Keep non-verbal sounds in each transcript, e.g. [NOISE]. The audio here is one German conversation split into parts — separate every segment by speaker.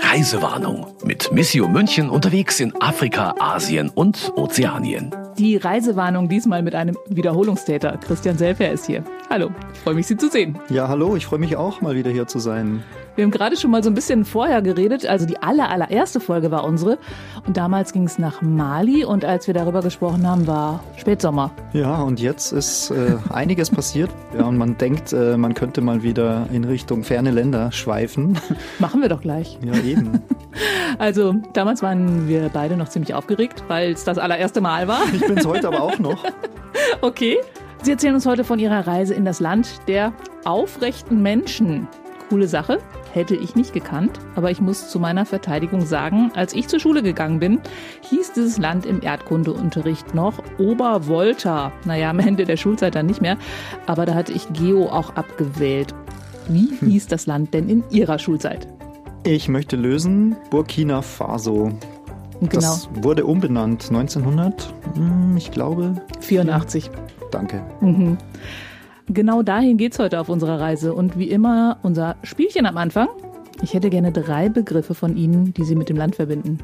Speaker 1: Reisewarnung mit Missio München unterwegs in Afrika, Asien und Ozeanien.
Speaker 2: Die Reisewarnung diesmal mit einem Wiederholungstäter. Christian Selfer ist hier. Hallo, freue mich, Sie zu sehen.
Speaker 3: Ja, hallo, ich freue mich auch, mal wieder hier zu sein.
Speaker 2: Wir haben gerade schon mal so ein bisschen vorher geredet. Also die aller, allererste Folge war unsere. Und damals ging es nach Mali. Und als wir darüber gesprochen haben, war Spätsommer.
Speaker 3: Ja, und jetzt ist äh, einiges passiert. Ja, und man denkt, äh, man könnte mal wieder in Richtung ferne Länder schweifen. [LAUGHS]
Speaker 2: Machen wir doch gleich.
Speaker 3: Ja, eben. [LAUGHS]
Speaker 2: Also damals waren wir beide noch ziemlich aufgeregt, weil es das allererste Mal war.
Speaker 3: Ich bin es heute aber auch noch. [LAUGHS]
Speaker 2: Okay. Sie erzählen uns heute von Ihrer Reise in das Land der aufrechten Menschen. Coole Sache hätte ich nicht gekannt, aber ich muss zu meiner Verteidigung sagen, als ich zur Schule gegangen bin, hieß dieses Land im Erdkundeunterricht noch Obervolta. Naja, am Ende der Schulzeit dann nicht mehr, aber da hatte ich Geo auch abgewählt. Wie hm. hieß das Land denn in Ihrer Schulzeit?
Speaker 3: Ich möchte lösen Burkina Faso. Genau. Das wurde umbenannt 1900, hm, ich glaube.
Speaker 2: 84.
Speaker 3: Danke.
Speaker 2: Mhm. Genau dahin geht's heute auf unserer Reise. Und wie immer unser Spielchen am Anfang. Ich hätte gerne drei Begriffe von Ihnen, die Sie mit dem Land verbinden.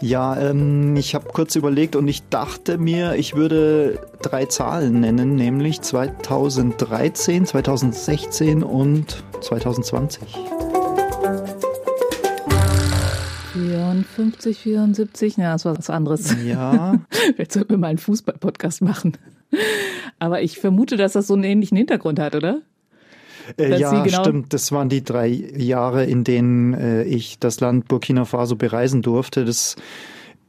Speaker 3: Ja, ähm, ich habe kurz überlegt und ich dachte mir, ich würde drei Zahlen nennen, nämlich 2013, 2016 und 2020.
Speaker 2: 54, 74, ja, das war was anderes.
Speaker 3: Ja. [LAUGHS]
Speaker 2: Jetzt sollten wir mal einen Fußball-Podcast machen. Aber ich vermute, dass das so einen ähnlichen Hintergrund hat, oder?
Speaker 3: Äh, ja, genau stimmt. Das waren die drei Jahre, in denen äh, ich das Land Burkina Faso bereisen durfte. Das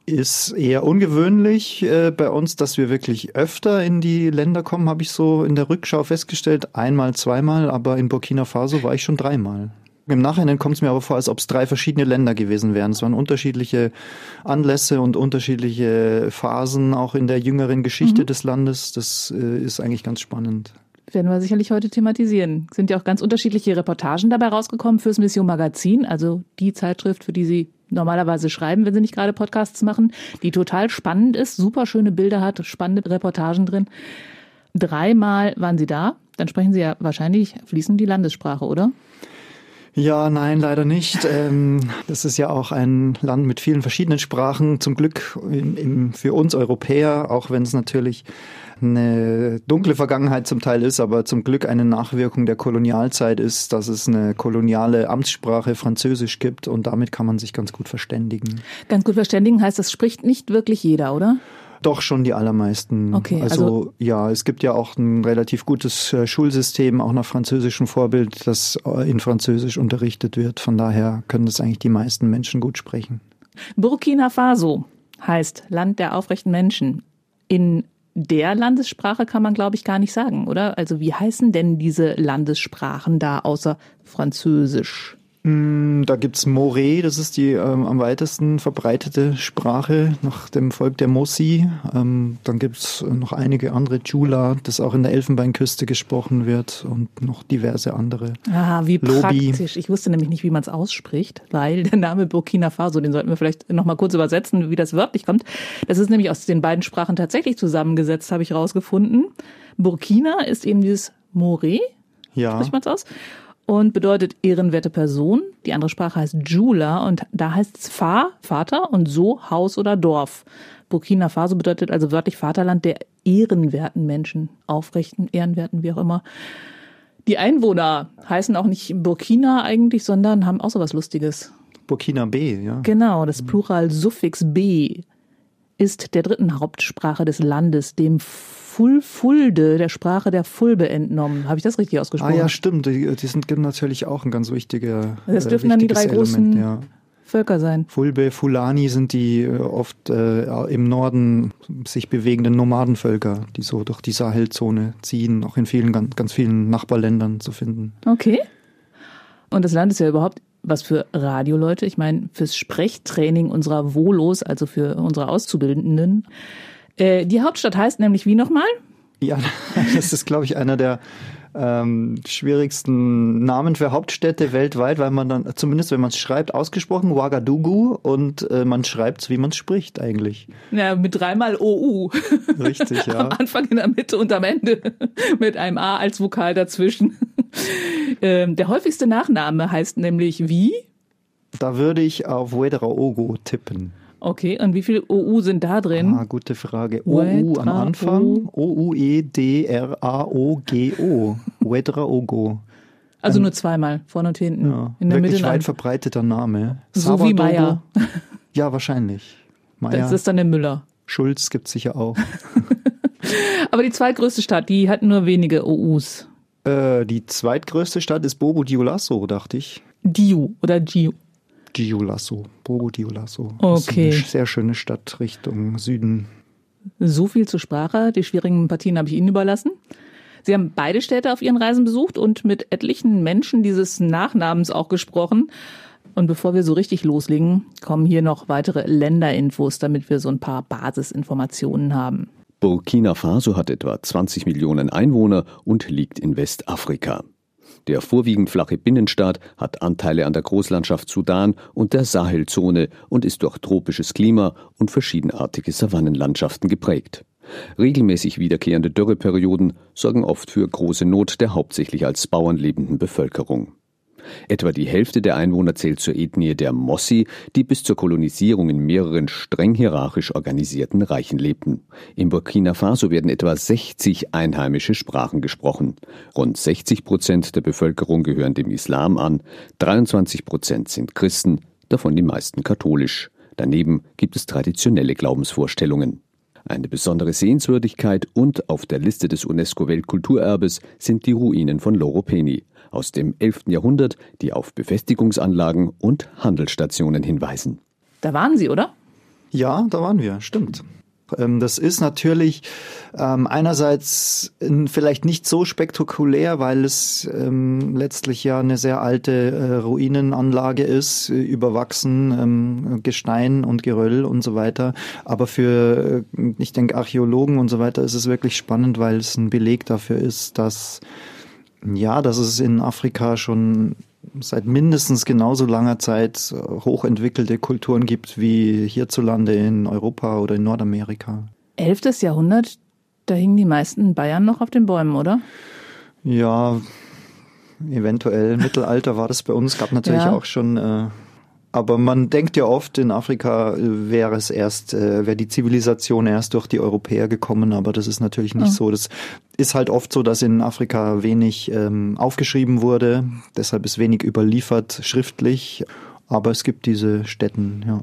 Speaker 3: ist eher ungewöhnlich äh, bei uns, dass wir wirklich öfter in die Länder kommen, habe ich so in der Rückschau festgestellt. Einmal, zweimal, aber in Burkina Faso war ich schon dreimal. Im Nachhinein kommt es mir aber vor, als ob es drei verschiedene Länder gewesen wären. Es waren unterschiedliche Anlässe und unterschiedliche Phasen auch in der jüngeren Geschichte mhm. des Landes. Das äh, ist eigentlich ganz spannend.
Speaker 2: Werden wir sicherlich heute thematisieren. Sind ja auch ganz unterschiedliche Reportagen dabei rausgekommen fürs Mission Magazin, also die Zeitschrift, für die Sie normalerweise schreiben, wenn Sie nicht gerade Podcasts machen, die total spannend ist, super schöne Bilder hat, spannende Reportagen drin. Dreimal waren Sie da. Dann sprechen Sie ja wahrscheinlich fließend die Landessprache, oder?
Speaker 3: Ja, nein, leider nicht. Ähm, das ist ja auch ein Land mit vielen verschiedenen Sprachen. Zum Glück für uns Europäer, auch wenn es natürlich eine dunkle Vergangenheit zum Teil ist, aber zum Glück eine Nachwirkung der Kolonialzeit ist, dass es eine koloniale Amtssprache Französisch gibt und damit kann man sich ganz gut verständigen.
Speaker 2: Ganz gut verständigen heißt, das spricht nicht wirklich jeder, oder?
Speaker 3: Doch schon die allermeisten.
Speaker 2: Okay,
Speaker 3: also, also ja, es gibt ja auch ein relativ gutes äh, Schulsystem, auch nach französischem Vorbild, das äh, in Französisch unterrichtet wird. Von daher können das eigentlich die meisten Menschen gut sprechen.
Speaker 2: Burkina Faso heißt Land der aufrechten Menschen. In der Landessprache kann man, glaube ich, gar nicht sagen, oder? Also wie heißen denn diese Landessprachen da außer Französisch?
Speaker 3: Mm, da gibt's Moré, das ist die ähm, am weitesten verbreitete Sprache nach dem Volk der Mossi. Ähm, dann gibt's noch einige andere, Jula, das auch in der Elfenbeinküste gesprochen wird und noch diverse andere.
Speaker 2: Ah, wie Lobi. praktisch. Ich wusste nämlich nicht, wie man es ausspricht, weil der Name Burkina Faso, den sollten wir vielleicht noch mal kurz übersetzen, wie das wörtlich kommt. Das ist nämlich aus den beiden Sprachen tatsächlich zusammengesetzt, habe ich rausgefunden. Burkina ist eben dieses Moré.
Speaker 3: Ja.
Speaker 2: Spricht man es aus? Und bedeutet ehrenwerte Person. Die andere Sprache heißt Jula und da heißt es Fa, Vater und so Haus oder Dorf. Burkina Faso bedeutet also wörtlich Vaterland der ehrenwerten Menschen, aufrechten, ehrenwerten, wie auch immer. Die Einwohner heißen auch nicht Burkina eigentlich, sondern haben auch so was Lustiges.
Speaker 3: Burkina B, ja.
Speaker 2: Genau, das Plural-Suffix B ist der dritten Hauptsprache des Landes, dem Fulfulde, der Sprache der Fulbe entnommen. Habe ich das richtig ausgesprochen?
Speaker 3: Ah ja, stimmt. Die, die sind natürlich auch ein ganz wichtiger.
Speaker 2: Das dürfen äh, dann die drei Element, großen ja. Völker sein.
Speaker 3: Fulbe, Fulani sind die äh, oft äh, im Norden sich bewegenden Nomadenvölker, die so durch die Sahelzone ziehen, auch in vielen, ganz, ganz vielen Nachbarländern zu finden.
Speaker 2: Okay. Und das Land ist ja überhaupt was für Radioleute. Ich meine, fürs Sprechtraining unserer Volos, also für unsere Auszubildenden. Äh, die Hauptstadt heißt nämlich wie nochmal?
Speaker 3: Ja, [LAUGHS] das ist, glaube ich, einer der ähm, schwierigsten Namen für Hauptstädte weltweit, weil man dann, zumindest wenn man es schreibt, ausgesprochen Ouagadougou und äh, man schreibt es, wie man es spricht eigentlich.
Speaker 2: Ja, mit dreimal OU. [LAUGHS]
Speaker 3: Richtig, ja.
Speaker 2: am Anfang, in der Mitte und am Ende [LAUGHS] mit einem A als Vokal dazwischen. [LAUGHS] ähm, der häufigste Nachname heißt nämlich wie?
Speaker 3: Da würde ich auf Wedraogo tippen.
Speaker 2: Okay, und wie viele OU sind da drin?
Speaker 3: Ah, gute Frage. OU am Anfang. O-U-E-D-R-A-O-G-O. Wedraogo.
Speaker 2: Also nur zweimal, vorne und hinten.
Speaker 3: Ja, in der wirklich Mitte weit verbreiteter Name.
Speaker 2: So wie Meier.
Speaker 3: Ja, wahrscheinlich.
Speaker 2: Meier. Das ist dann der Müller.
Speaker 3: Schulz gibt es sicher auch. [LAUGHS]
Speaker 2: Aber die zweitgrößte Stadt, die hat nur wenige OUs.
Speaker 3: Äh, die zweitgrößte Stadt ist Bobo Dioulasso, dachte ich.
Speaker 2: Diu oder Giu.
Speaker 3: Giulasso, Bobo Dioulasso.
Speaker 2: Okay.
Speaker 3: eine sehr schöne Stadt Richtung Süden.
Speaker 2: So viel zur Sprache. Die schwierigen Partien habe ich Ihnen überlassen. Sie haben beide Städte auf Ihren Reisen besucht und mit etlichen Menschen dieses Nachnamens auch gesprochen. Und bevor wir so richtig loslegen, kommen hier noch weitere Länderinfos, damit wir so ein paar Basisinformationen haben.
Speaker 1: Burkina Faso hat etwa 20 Millionen Einwohner und liegt in Westafrika. Der vorwiegend flache Binnenstaat hat Anteile an der Großlandschaft Sudan und der Sahelzone und ist durch tropisches Klima und verschiedenartige Savannenlandschaften geprägt. Regelmäßig wiederkehrende Dürreperioden sorgen oft für große Not der hauptsächlich als Bauern lebenden Bevölkerung. Etwa die Hälfte der Einwohner zählt zur Ethnie der Mossi, die bis zur Kolonisierung in mehreren streng hierarchisch organisierten Reichen lebten. In Burkina Faso werden etwa 60 einheimische Sprachen gesprochen. Rund 60 Prozent der Bevölkerung gehören dem Islam an, 23 Prozent sind Christen, davon die meisten katholisch. Daneben gibt es traditionelle Glaubensvorstellungen. Eine besondere Sehenswürdigkeit und auf der Liste des UNESCO-Weltkulturerbes sind die Ruinen von Loro Peni aus dem 11. Jahrhundert, die auf Befestigungsanlagen und Handelsstationen hinweisen.
Speaker 2: Da waren Sie, oder?
Speaker 3: Ja, da waren wir, stimmt. Ähm, das ist natürlich ähm, einerseits vielleicht nicht so spektakulär, weil es ähm, letztlich ja eine sehr alte äh, Ruinenanlage ist, äh, überwachsen, Gestein und Geröll und so weiter. Aber für, äh, ich denke, Archäologen und so weiter ist es wirklich spannend, weil es ein Beleg dafür ist, dass ja, dass es in Afrika schon seit mindestens genauso langer Zeit hochentwickelte Kulturen gibt wie hierzulande in Europa oder in Nordamerika.
Speaker 2: Elftes Jahrhundert, da hingen die meisten Bayern noch auf den Bäumen, oder?
Speaker 3: Ja, eventuell. Mittelalter war das bei uns. Gab natürlich ja. auch schon äh, aber man denkt ja oft, in Afrika äh, wäre es erst, äh, wäre die Zivilisation erst durch die Europäer gekommen, aber das ist natürlich nicht oh. so. Das ist halt oft so, dass in Afrika wenig ähm, aufgeschrieben wurde, deshalb ist wenig überliefert schriftlich, aber es gibt diese Städten, ja.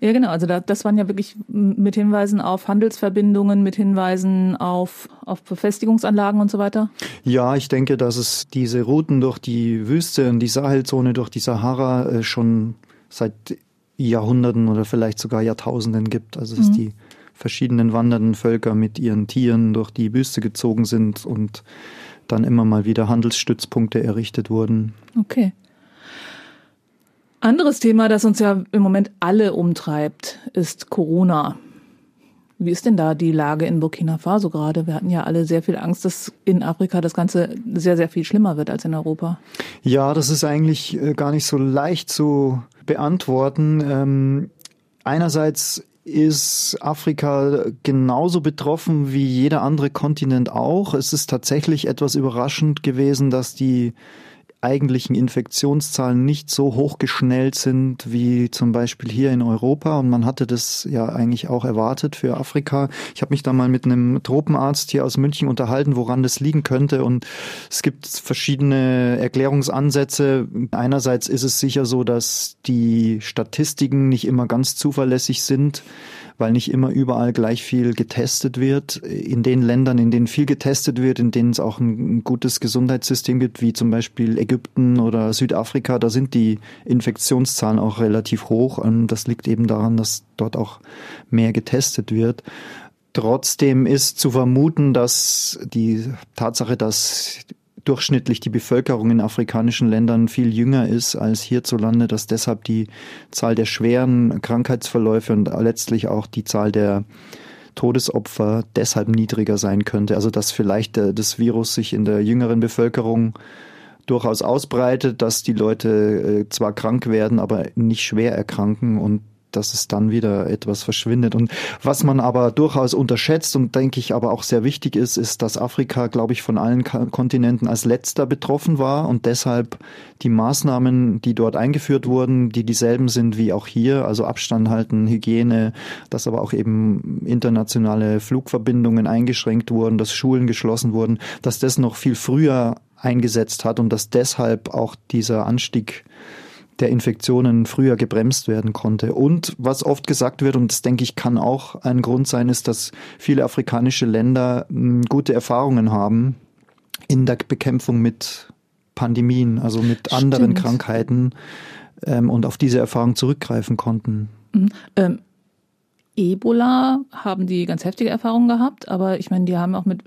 Speaker 2: Ja, genau. Also da, das waren ja wirklich mit Hinweisen auf Handelsverbindungen, mit Hinweisen auf, auf Befestigungsanlagen und so weiter.
Speaker 3: Ja, ich denke, dass es diese Routen durch die Wüste und die Sahelzone, durch die Sahara äh, schon seit Jahrhunderten oder vielleicht sogar Jahrtausenden gibt. Also dass mhm. die verschiedenen wandernden Völker mit ihren Tieren durch die Wüste gezogen sind und dann immer mal wieder Handelsstützpunkte errichtet wurden.
Speaker 2: Okay. Anderes Thema, das uns ja im Moment alle umtreibt, ist Corona. Wie ist denn da die Lage in Burkina Faso gerade? Wir hatten ja alle sehr viel Angst, dass in Afrika das Ganze sehr, sehr viel schlimmer wird als in Europa.
Speaker 3: Ja, das ist eigentlich äh, gar nicht so leicht zu beantworten. Ähm, einerseits ist Afrika genauso betroffen wie jeder andere Kontinent auch. Es ist tatsächlich etwas überraschend gewesen, dass die eigentlichen Infektionszahlen nicht so hochgeschnellt sind wie zum Beispiel hier in Europa. Und man hatte das ja eigentlich auch erwartet für Afrika. Ich habe mich da mal mit einem Tropenarzt hier aus München unterhalten, woran das liegen könnte. Und es gibt verschiedene Erklärungsansätze. Einerseits ist es sicher so, dass die Statistiken nicht immer ganz zuverlässig sind weil nicht immer überall gleich viel getestet wird. In den Ländern, in denen viel getestet wird, in denen es auch ein gutes Gesundheitssystem gibt, wie zum Beispiel Ägypten oder Südafrika, da sind die Infektionszahlen auch relativ hoch. Und das liegt eben daran, dass dort auch mehr getestet wird. Trotzdem ist zu vermuten, dass die Tatsache, dass durchschnittlich die Bevölkerung in afrikanischen Ländern viel jünger ist als hierzulande, dass deshalb die Zahl der schweren Krankheitsverläufe und letztlich auch die Zahl der Todesopfer deshalb niedriger sein könnte. Also dass vielleicht äh, das Virus sich in der jüngeren Bevölkerung durchaus ausbreitet, dass die Leute äh, zwar krank werden, aber nicht schwer erkranken und dass es dann wieder etwas verschwindet. Und was man aber durchaus unterschätzt und denke ich aber auch sehr wichtig ist, ist, dass Afrika, glaube ich, von allen Kontinenten als letzter betroffen war und deshalb die Maßnahmen, die dort eingeführt wurden, die dieselben sind wie auch hier, also Abstand halten, Hygiene, dass aber auch eben internationale Flugverbindungen eingeschränkt wurden, dass Schulen geschlossen wurden, dass das noch viel früher eingesetzt hat und dass deshalb auch dieser Anstieg der Infektionen früher gebremst werden konnte. Und was oft gesagt wird, und das denke ich kann auch ein Grund sein, ist, dass viele afrikanische Länder hm, gute Erfahrungen haben in der Bekämpfung mit Pandemien, also mit Stimmt. anderen Krankheiten ähm, und auf diese Erfahrung zurückgreifen konnten.
Speaker 2: Mhm. Ähm, Ebola haben die ganz heftige Erfahrungen gehabt, aber ich meine, die haben auch mit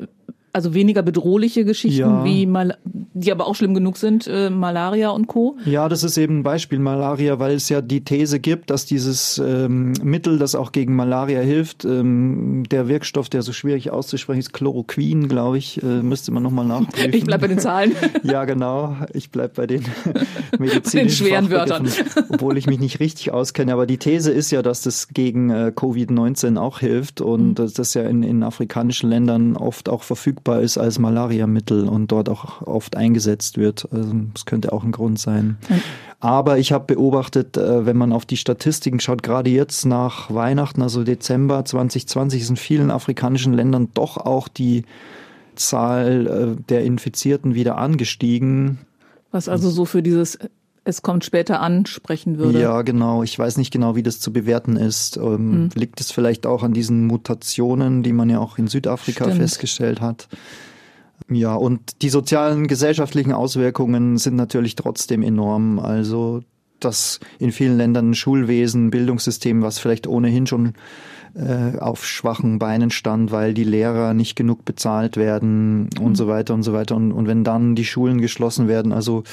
Speaker 2: also weniger bedrohliche Geschichten ja. wie Mal die aber auch schlimm genug sind, äh, Malaria und Co.
Speaker 3: Ja, das ist eben ein Beispiel Malaria, weil es ja die These gibt, dass dieses ähm, Mittel, das auch gegen Malaria hilft, ähm, der Wirkstoff, der so schwierig auszusprechen ist, Chloroquin, glaube ich, äh, müsste man nochmal nachprüfen.
Speaker 2: Ich bleib bei den Zahlen. [LAUGHS]
Speaker 3: ja, genau. Ich bleib bei den [LAUGHS] medizinischen den
Speaker 2: schweren Wörtern.
Speaker 3: Obwohl ich mich nicht richtig auskenne. Aber die These ist ja, dass das gegen äh, Covid-19 auch hilft und mhm. dass das ja in, in afrikanischen Ländern oft auch verfügbar ist als Malariamittel und dort auch oft eingesetzt wird. Also das könnte auch ein Grund sein. Aber ich habe beobachtet, äh, wenn man auf die Statistiken schaut, gerade jetzt nach Weihnachten, also Dezember 2020, ist in vielen afrikanischen Ländern doch auch die Zahl äh, der Infizierten wieder angestiegen.
Speaker 2: Was also so für dieses es kommt später an, sprechen würde.
Speaker 3: Ja, genau. Ich weiß nicht genau, wie das zu bewerten ist. Ähm, hm. Liegt es vielleicht auch an diesen Mutationen, die man ja auch in Südafrika Stimmt. festgestellt hat? Ja, und die sozialen, gesellschaftlichen Auswirkungen sind natürlich trotzdem enorm. Also, dass in vielen Ländern ein Schulwesen, Bildungssystem, was vielleicht ohnehin schon äh, auf schwachen Beinen stand, weil die Lehrer nicht genug bezahlt werden und mhm. so weiter und so weiter. Und, und wenn dann die Schulen geschlossen werden, also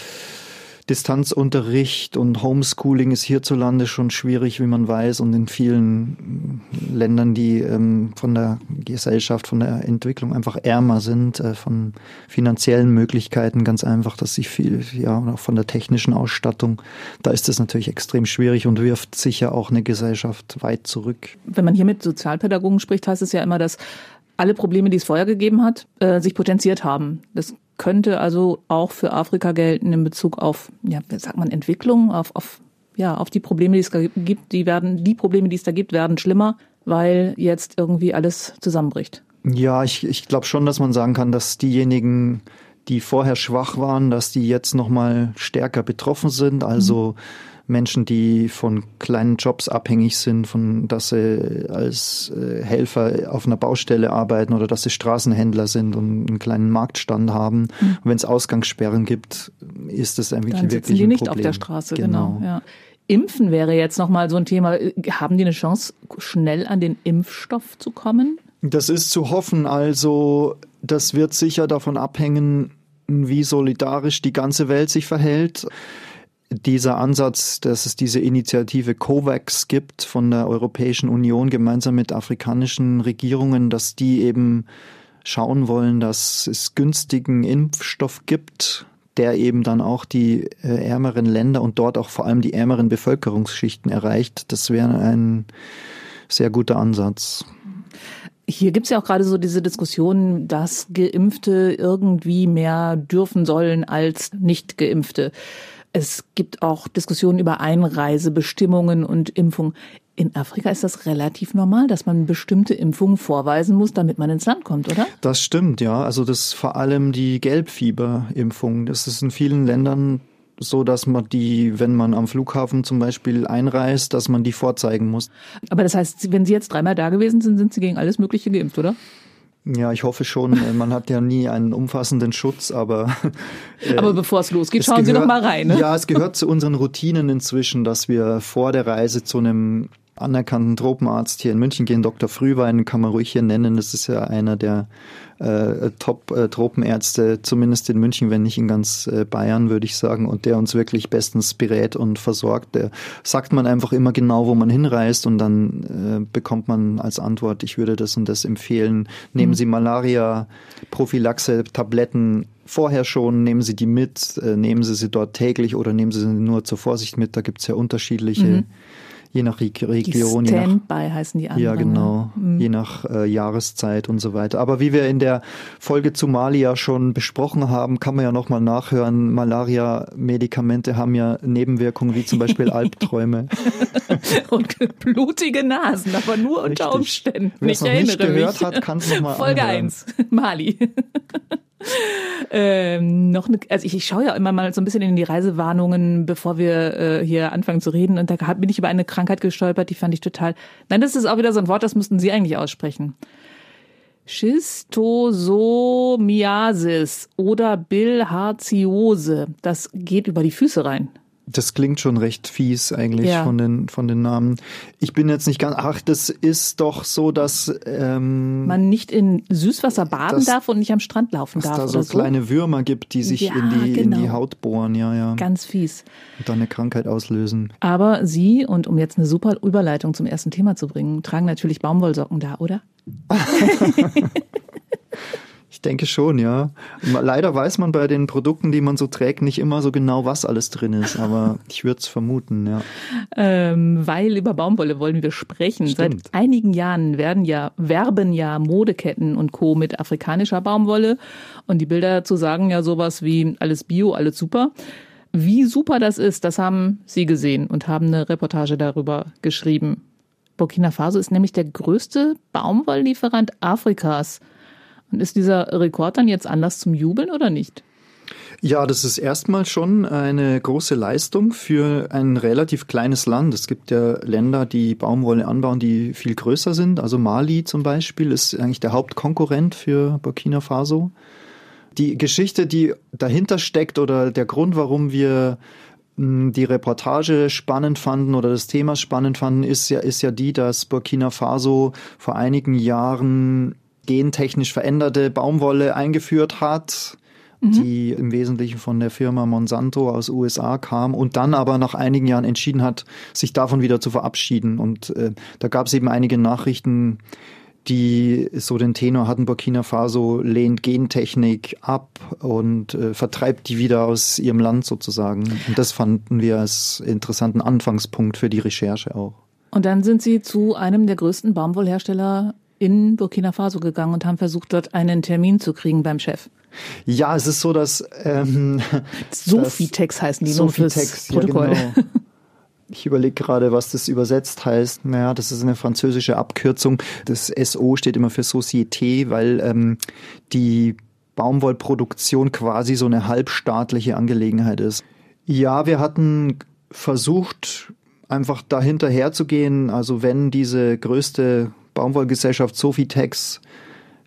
Speaker 3: Distanzunterricht und Homeschooling ist hierzulande schon schwierig, wie man weiß, und in vielen Ländern, die ähm, von der Gesellschaft, von der Entwicklung einfach ärmer sind, äh, von finanziellen Möglichkeiten ganz einfach, dass sie viel, ja, auch von der technischen Ausstattung, da ist es natürlich extrem schwierig und wirft sicher auch eine Gesellschaft weit zurück.
Speaker 2: Wenn man hier mit Sozialpädagogen spricht, heißt es ja immer, dass alle Probleme, die es vorher gegeben hat, äh, sich potenziert haben. Das könnte also auch für Afrika gelten in Bezug auf, ja, wie sagt man, Entwicklung, auf, auf, ja, auf die Probleme, die es da gibt. Die werden, die Probleme, die es da gibt, werden schlimmer, weil jetzt irgendwie alles zusammenbricht.
Speaker 3: Ja, ich, ich glaube schon, dass man sagen kann, dass diejenigen, die vorher schwach waren, dass die jetzt nochmal stärker betroffen sind. Also mhm Menschen, die von kleinen Jobs abhängig sind, von dass sie als äh, Helfer auf einer Baustelle arbeiten oder dass sie Straßenhändler sind und einen kleinen Marktstand haben. Mhm. Und wenn es Ausgangssperren gibt, ist das eigentlich Dann wirklich
Speaker 2: die
Speaker 3: ein
Speaker 2: nicht
Speaker 3: Problem.
Speaker 2: auf der Straße, genau. genau ja. Impfen wäre jetzt nochmal so ein Thema. Haben die eine Chance, schnell an den Impfstoff zu kommen?
Speaker 3: Das ist zu hoffen. Also, das wird sicher davon abhängen, wie solidarisch die ganze Welt sich verhält dieser Ansatz, dass es diese Initiative COVAX gibt von der Europäischen Union gemeinsam mit afrikanischen Regierungen, dass die eben schauen wollen, dass es günstigen Impfstoff gibt, der eben dann auch die äh, ärmeren Länder und dort auch vor allem die ärmeren Bevölkerungsschichten erreicht. Das wäre ein sehr guter Ansatz.
Speaker 2: Hier gibt's ja auch gerade so diese Diskussion, dass Geimpfte irgendwie mehr dürfen sollen als Nicht-Geimpfte. Es gibt auch Diskussionen über Einreisebestimmungen und Impfung. In Afrika ist das relativ normal, dass man bestimmte Impfungen vorweisen muss, damit man ins Land kommt, oder?
Speaker 3: Das stimmt, ja. Also das ist vor allem die Gelbfieberimpfung. Das ist in vielen Ländern so, dass man die, wenn man am Flughafen zum Beispiel einreist, dass man die vorzeigen muss.
Speaker 2: Aber das heißt, wenn Sie jetzt dreimal da gewesen sind, sind Sie gegen alles Mögliche geimpft, oder?
Speaker 3: Ja, ich hoffe schon. Äh, man hat ja nie einen umfassenden Schutz, aber. [LAUGHS]
Speaker 2: Äh, aber bevor es losgeht, schauen Sie doch mal rein. Ne?
Speaker 3: Ja, es gehört zu unseren Routinen inzwischen, dass wir vor der Reise zu einem anerkannten Tropenarzt hier in München gehen, Dr. Frühwein, kann man ruhig hier nennen. Das ist ja einer der äh, Top-Tropenärzte, zumindest in München, wenn nicht in ganz äh, Bayern, würde ich sagen, und der uns wirklich bestens berät und versorgt. Der sagt man einfach immer genau, wo man hinreist und dann äh, bekommt man als Antwort, ich würde das und das empfehlen. Nehmen mhm. Sie Malaria-Prophylaxe-Tabletten vorher schon, nehmen Sie die mit, äh, nehmen Sie sie dort täglich oder nehmen Sie sie nur zur Vorsicht mit. Da gibt es ja unterschiedliche mhm Je nach Region.
Speaker 2: Die Standby heißen die anderen.
Speaker 3: Ja, genau. Mhm. Je nach äh, Jahreszeit und so weiter. Aber wie wir in der Folge zu Mali ja schon besprochen haben, kann man ja nochmal nachhören. Malaria-Medikamente haben ja Nebenwirkungen wie zum Beispiel [LAUGHS] Albträume. [LAUGHS]
Speaker 2: und blutige Nasen, aber nur unter Richtig. Umständen.
Speaker 3: Wer es noch nicht gehört mich. hat, kann es nochmal
Speaker 2: Folge
Speaker 3: anhören.
Speaker 2: 1, Mali. [LAUGHS] ähm, noch eine, also ich, ich schaue ja immer mal so ein bisschen in die Reisewarnungen, bevor wir äh, hier anfangen zu reden. Und da bin ich über eine Krankheit gestolpert, die fand ich total. Nein, das ist auch wieder so ein Wort, das müssten Sie eigentlich aussprechen. Schistosomiasis oder Bilharziose. Das geht über die Füße rein.
Speaker 3: Das klingt schon recht fies eigentlich ja. von den von den Namen. Ich bin jetzt nicht ganz. Ach, das ist doch so, dass ähm,
Speaker 2: man nicht in Süßwasser baden darf und nicht am Strand laufen darf.
Speaker 3: Dass da so, kleine Würmer gibt, die sich ja, in die genau. in die genau. Haut bohren. Ja, ja.
Speaker 2: Ganz fies.
Speaker 3: Und dann eine Krankheit auslösen.
Speaker 2: Aber Sie und um jetzt eine super Überleitung zum ersten Thema zu bringen, tragen natürlich Baumwollsocken da, oder? [LAUGHS] [LAUGHS]
Speaker 3: Ich denke schon, ja. Leider weiß man bei den Produkten, die man so trägt, nicht immer so genau, was alles drin ist, aber [LAUGHS] ich würde es vermuten, ja.
Speaker 2: Ähm, weil über Baumwolle wollen wir sprechen. Stimmt. Seit einigen Jahren werden ja, werben ja Modeketten und Co. mit afrikanischer Baumwolle und die Bilder dazu sagen ja sowas wie alles Bio, alles super. Wie super das ist, das haben Sie gesehen und haben eine Reportage darüber geschrieben. Burkina Faso ist nämlich der größte Baumwolllieferant Afrikas. Und ist dieser Rekord dann jetzt anders zum Jubeln oder nicht?
Speaker 3: Ja, das ist erstmal schon eine große Leistung für ein relativ kleines Land. Es gibt ja Länder, die Baumwolle anbauen, die viel größer sind. Also Mali zum Beispiel ist eigentlich der Hauptkonkurrent für Burkina Faso. Die Geschichte, die dahinter steckt oder der Grund, warum wir hm, die Reportage spannend fanden oder das Thema spannend fanden, ist ja, ist ja die, dass Burkina Faso vor einigen Jahren gentechnisch veränderte Baumwolle eingeführt hat, mhm. die im Wesentlichen von der Firma Monsanto aus USA kam und dann aber nach einigen Jahren entschieden hat, sich davon wieder zu verabschieden. Und äh, da gab es eben einige Nachrichten, die so den Tenor hatten, Burkina Faso lehnt Gentechnik ab und äh, vertreibt die wieder aus ihrem Land sozusagen. Und das fanden wir als interessanten Anfangspunkt für die Recherche auch.
Speaker 2: Und dann sind Sie zu einem der größten Baumwollhersteller in Burkina Faso gegangen und haben versucht, dort einen Termin zu kriegen beim Chef.
Speaker 3: Ja, es ist so, dass ähm, [LAUGHS]
Speaker 2: Sofitex heißen die
Speaker 3: Sofitex, nur fürs Protokoll. Ja, genau. [LAUGHS] Ich überlege gerade, was das übersetzt heißt. Naja, das ist eine französische Abkürzung. Das SO steht immer für Société, weil ähm, die Baumwollproduktion quasi so eine halbstaatliche Angelegenheit ist. Ja, wir hatten versucht, einfach dahinter herzugehen. Also wenn diese größte Baumwollgesellschaft Sofitex,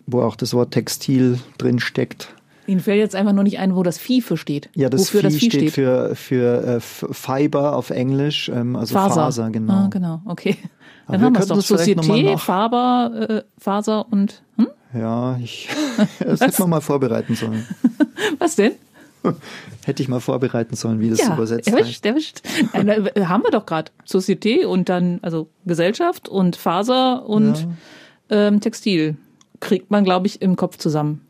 Speaker 3: wo auch das Wort Textil drin steckt.
Speaker 2: Ihnen fällt jetzt einfach nur nicht ein, wo das Vieh für steht.
Speaker 3: Ja, das, Wofür Vieh, das Vieh steht, steht, für, für äh, Fiber auf Englisch, ähm, also Faser,
Speaker 2: Faser
Speaker 3: genau.
Speaker 2: Ah, genau, okay. Dann Aber haben wir es doch. Société, Faber, äh, Faser und... Hm?
Speaker 3: Ja, ich, das [LAUGHS] hätte man mal vorbereiten sollen. [LAUGHS]
Speaker 2: Was denn? [LAUGHS]
Speaker 3: Hätte ich mal vorbereiten sollen, wie das ja, übersetzt
Speaker 2: erwischt, heißt. Erwischt. Äh, haben wir doch gerade. Société und dann, also Gesellschaft und Faser und ja. ähm, Textil. Kriegt man, glaube ich, im Kopf zusammen.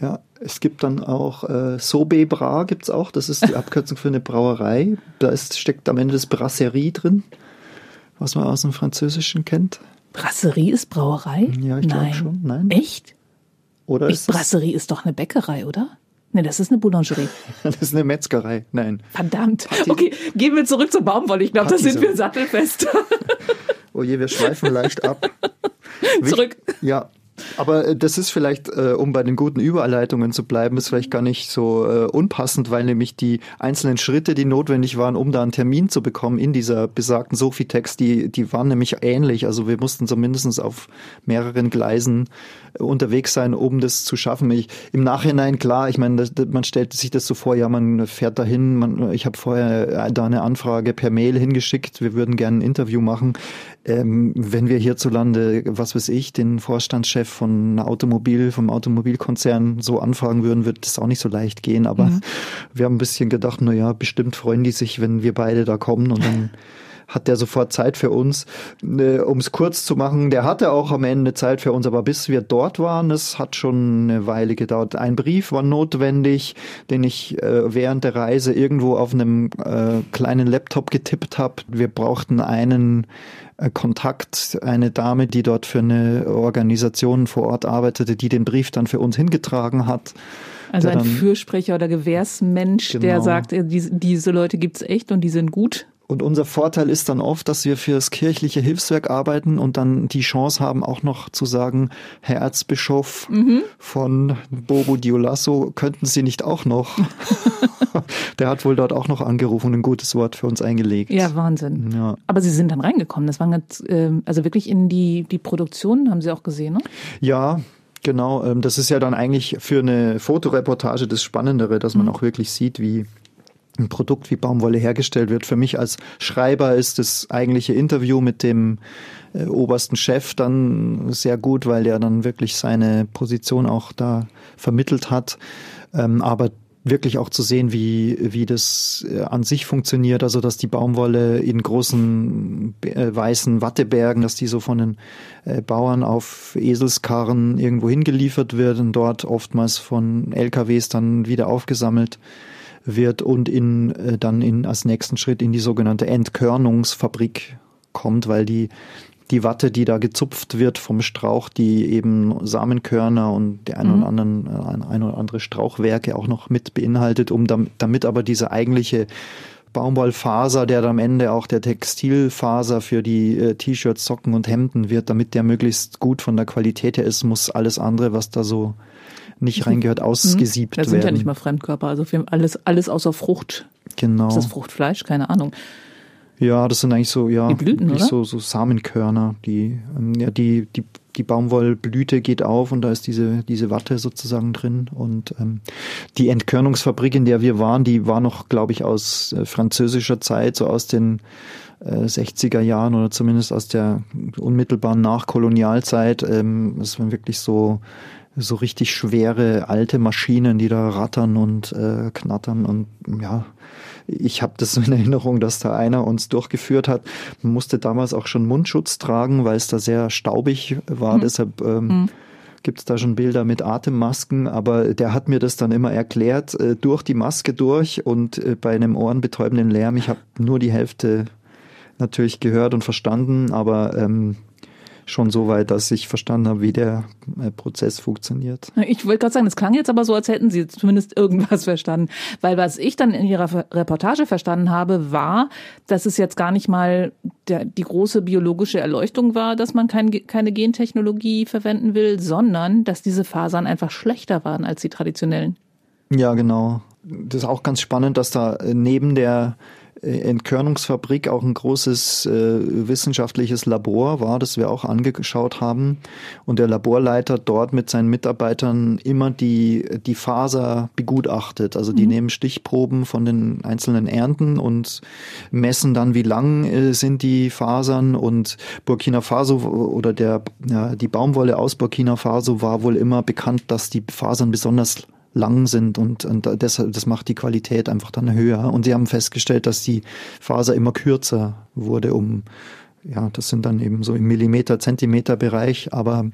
Speaker 3: Ja, es gibt dann auch äh, Sobebra gibt's auch. Das ist die [LAUGHS] Abkürzung für eine Brauerei. Da ist, steckt am Ende das Brasserie drin, was man aus dem Französischen kennt.
Speaker 2: Brasserie ist Brauerei?
Speaker 3: Ja, ich glaube schon. Nein.
Speaker 2: Echt?
Speaker 3: Oder
Speaker 2: ist Brasserie ist doch eine Bäckerei, oder? Nee, das ist eine Boulangerie. [LAUGHS]
Speaker 3: das ist eine Metzgerei. Nein.
Speaker 2: Verdammt. Party okay, gehen wir zurück zur Baumwolle. Ich glaube, da sind wir sattelfest. [LAUGHS]
Speaker 3: oh je, wir schweifen leicht ab. [LAUGHS]
Speaker 2: Zurück.
Speaker 3: Ja, aber äh, das ist vielleicht, äh, um bei den guten Überleitungen zu bleiben, ist vielleicht gar nicht so äh, unpassend, weil nämlich die einzelnen Schritte, die notwendig waren, um da einen Termin zu bekommen in dieser besagten Sophie-Text, die, die waren nämlich ähnlich. Also wir mussten zumindest auf mehreren Gleisen unterwegs sein, um das zu schaffen. Ich, Im Nachhinein, klar, ich meine, das, man stellt sich das so vor, ja, man fährt dahin, man, ich habe vorher da eine Anfrage per Mail hingeschickt, wir würden gerne ein Interview machen. Ähm, wenn wir hierzulande, was weiß ich, den Vorstandschef von Automobil, vom Automobilkonzern so anfragen würden, wird das auch nicht so leicht gehen. Aber mhm. wir haben ein bisschen gedacht, na ja, bestimmt freuen die sich, wenn wir beide da kommen und dann [LAUGHS] hat der sofort Zeit für uns. Äh, um es kurz zu machen, der hatte auch am Ende Zeit für uns, aber bis wir dort waren, das hat schon eine Weile gedauert. Ein Brief war notwendig, den ich äh, während der Reise irgendwo auf einem äh, kleinen Laptop getippt habe. Wir brauchten einen äh, Kontakt, eine Dame, die dort für eine Organisation vor Ort arbeitete, die den Brief dann für uns hingetragen hat.
Speaker 2: Also ein Fürsprecher oder Gewährsmensch, genau. der sagt, äh, diese, diese Leute gibt's echt und die sind gut.
Speaker 3: Und unser Vorteil ist dann oft, dass wir für das kirchliche Hilfswerk arbeiten und dann die Chance haben, auch noch zu sagen, Herr Erzbischof mhm. von Bobo Diolasso, könnten Sie nicht auch noch? [LAUGHS] Der hat wohl dort auch noch angerufen und ein gutes Wort für uns eingelegt.
Speaker 2: Ja, Wahnsinn. Ja. Aber Sie sind dann reingekommen. Das war ganz, ähm, also wirklich in die, die Produktion, haben Sie auch gesehen, ne?
Speaker 3: Ja, Genau, ähm, das ist ja dann eigentlich für eine Fotoreportage das Spannendere, dass man mhm. auch wirklich sieht, wie ein Produkt wie Baumwolle hergestellt wird. Für mich als Schreiber ist das eigentliche Interview mit dem äh, obersten Chef dann sehr gut, weil der dann wirklich seine Position auch da vermittelt hat. Ähm, aber wirklich auch zu sehen, wie, wie das äh, an sich funktioniert, also dass die Baumwolle in großen äh, weißen Wattebergen, dass die so von den äh, Bauern auf Eselskarren irgendwo hingeliefert wird und dort oftmals von LKWs dann wieder aufgesammelt wird und in, äh, dann in, als nächsten Schritt in die sogenannte Entkörnungsfabrik kommt, weil die, die Watte, die da gezupft wird vom Strauch, die eben Samenkörner und die ein, mhm. oder anderen, äh, ein oder andere Strauchwerke auch noch mit beinhaltet, um damit, damit aber diese eigentliche Baumwollfaser, der dann am Ende auch der Textilfaser für die äh, T-Shirts, Socken und Hemden wird, damit der möglichst gut von der Qualität her ist, muss alles andere, was da so nicht reingehört, mhm. ausgesiebt werden.
Speaker 2: Das sind ja nicht mal Fremdkörper, also wir haben alles, alles außer Frucht.
Speaker 3: Genau.
Speaker 2: Ist das Fruchtfleisch? Keine Ahnung.
Speaker 3: Ja, das sind eigentlich so, ja, die Blüten, oder? so, so Samenkörner, die, ähm, ja, die, die, die Baumwollblüte geht auf und da ist diese, diese Watte sozusagen drin. Und ähm, die Entkörnungsfabrik, in der wir waren, die war noch, glaube ich, aus äh, französischer Zeit, so aus den äh, 60er Jahren oder zumindest aus der unmittelbaren Nachkolonialzeit. Ähm, es waren wirklich so so richtig schwere alte Maschinen, die da rattern und äh, knattern und ja, ich habe das so in Erinnerung, dass da einer uns durchgeführt hat. Man musste damals auch schon Mundschutz tragen, weil es da sehr staubig war. Mhm. Deshalb ähm, mhm. gibt es da schon Bilder mit Atemmasken. Aber der hat mir das dann immer erklärt, äh, durch die Maske durch und äh, bei einem ohrenbetäubenden Lärm. Ich habe nur die Hälfte natürlich gehört und verstanden, aber ähm, schon so weit, dass ich verstanden habe, wie der äh, Prozess funktioniert.
Speaker 2: Ich wollte gerade sagen, es klang jetzt aber so, als hätten Sie zumindest irgendwas [LAUGHS] verstanden. Weil was ich dann in Ihrer Reportage verstanden habe, war, dass es jetzt gar nicht mal der, die große biologische Erleuchtung war, dass man kein, keine Gentechnologie verwenden will, sondern dass diese Fasern einfach schlechter waren als die traditionellen.
Speaker 3: Ja, genau. Das ist auch ganz spannend, dass da neben der äh, Entkörnungsfabrik auch ein großes äh, wissenschaftliches Labor war, das wir auch angeschaut haben. Und der Laborleiter dort mit seinen Mitarbeitern immer die, die Faser begutachtet. Also die mhm. nehmen Stichproben von den einzelnen Ernten und messen dann, wie lang äh, sind die Fasern. Und Burkina Faso oder der, ja, die Baumwolle aus Burkina Faso war wohl immer bekannt, dass die Fasern besonders lang sind und, und das, das macht die Qualität einfach dann höher. Und sie haben festgestellt, dass die Faser immer kürzer wurde, um, ja, das sind dann eben so im Millimeter, Zentimeter Bereich, aber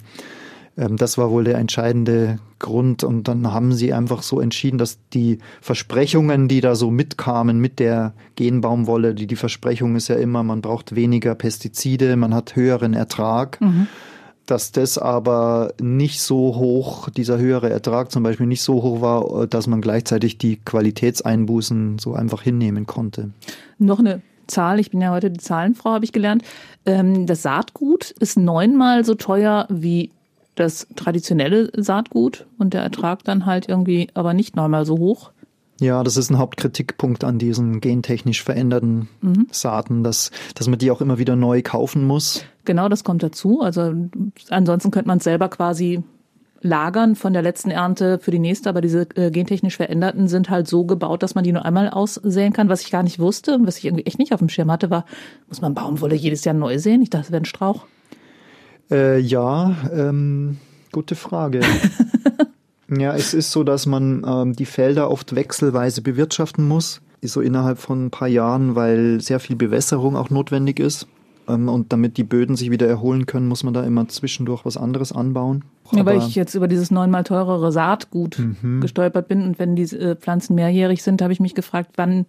Speaker 3: ähm, das war wohl der entscheidende Grund. Und dann haben sie einfach so entschieden, dass die Versprechungen, die da so mitkamen mit der Genbaumwolle, die, die Versprechung ist ja immer, man braucht weniger Pestizide, man hat höheren Ertrag. Mhm dass das aber nicht so hoch, dieser höhere Ertrag zum Beispiel nicht so hoch war, dass man gleichzeitig die Qualitätseinbußen so einfach hinnehmen konnte.
Speaker 2: Noch eine Zahl, ich bin ja heute die Zahlenfrau, habe ich gelernt. Ähm, das Saatgut ist neunmal so teuer wie das traditionelle Saatgut und der Ertrag dann halt irgendwie aber nicht neunmal so hoch.
Speaker 3: Ja, das ist ein Hauptkritikpunkt an diesen gentechnisch veränderten mhm. Saaten, dass, dass man die auch immer wieder neu kaufen muss.
Speaker 2: Genau, das kommt dazu. Also ansonsten könnte man es selber quasi lagern von der letzten Ernte für die nächste, aber diese äh, gentechnisch veränderten sind halt so gebaut, dass man die nur einmal aussäen kann. Was ich gar nicht wusste und was ich irgendwie echt nicht auf dem Schirm hatte, war, muss man Baumwolle jedes Jahr neu säen? Ich dachte, das wäre ein Strauch.
Speaker 3: Äh, ja, ähm, gute Frage. [LAUGHS] Ja, es ist so, dass man ähm, die Felder oft wechselweise bewirtschaften muss, so innerhalb von ein paar Jahren, weil sehr viel Bewässerung auch notwendig ist. Ähm, und damit die Böden sich wieder erholen können, muss man da immer zwischendurch was anderes anbauen.
Speaker 2: Ja, weil ich jetzt über dieses neunmal teurere Saatgut mhm. gestolpert bin und wenn diese äh, Pflanzen mehrjährig sind, habe ich mich gefragt, wann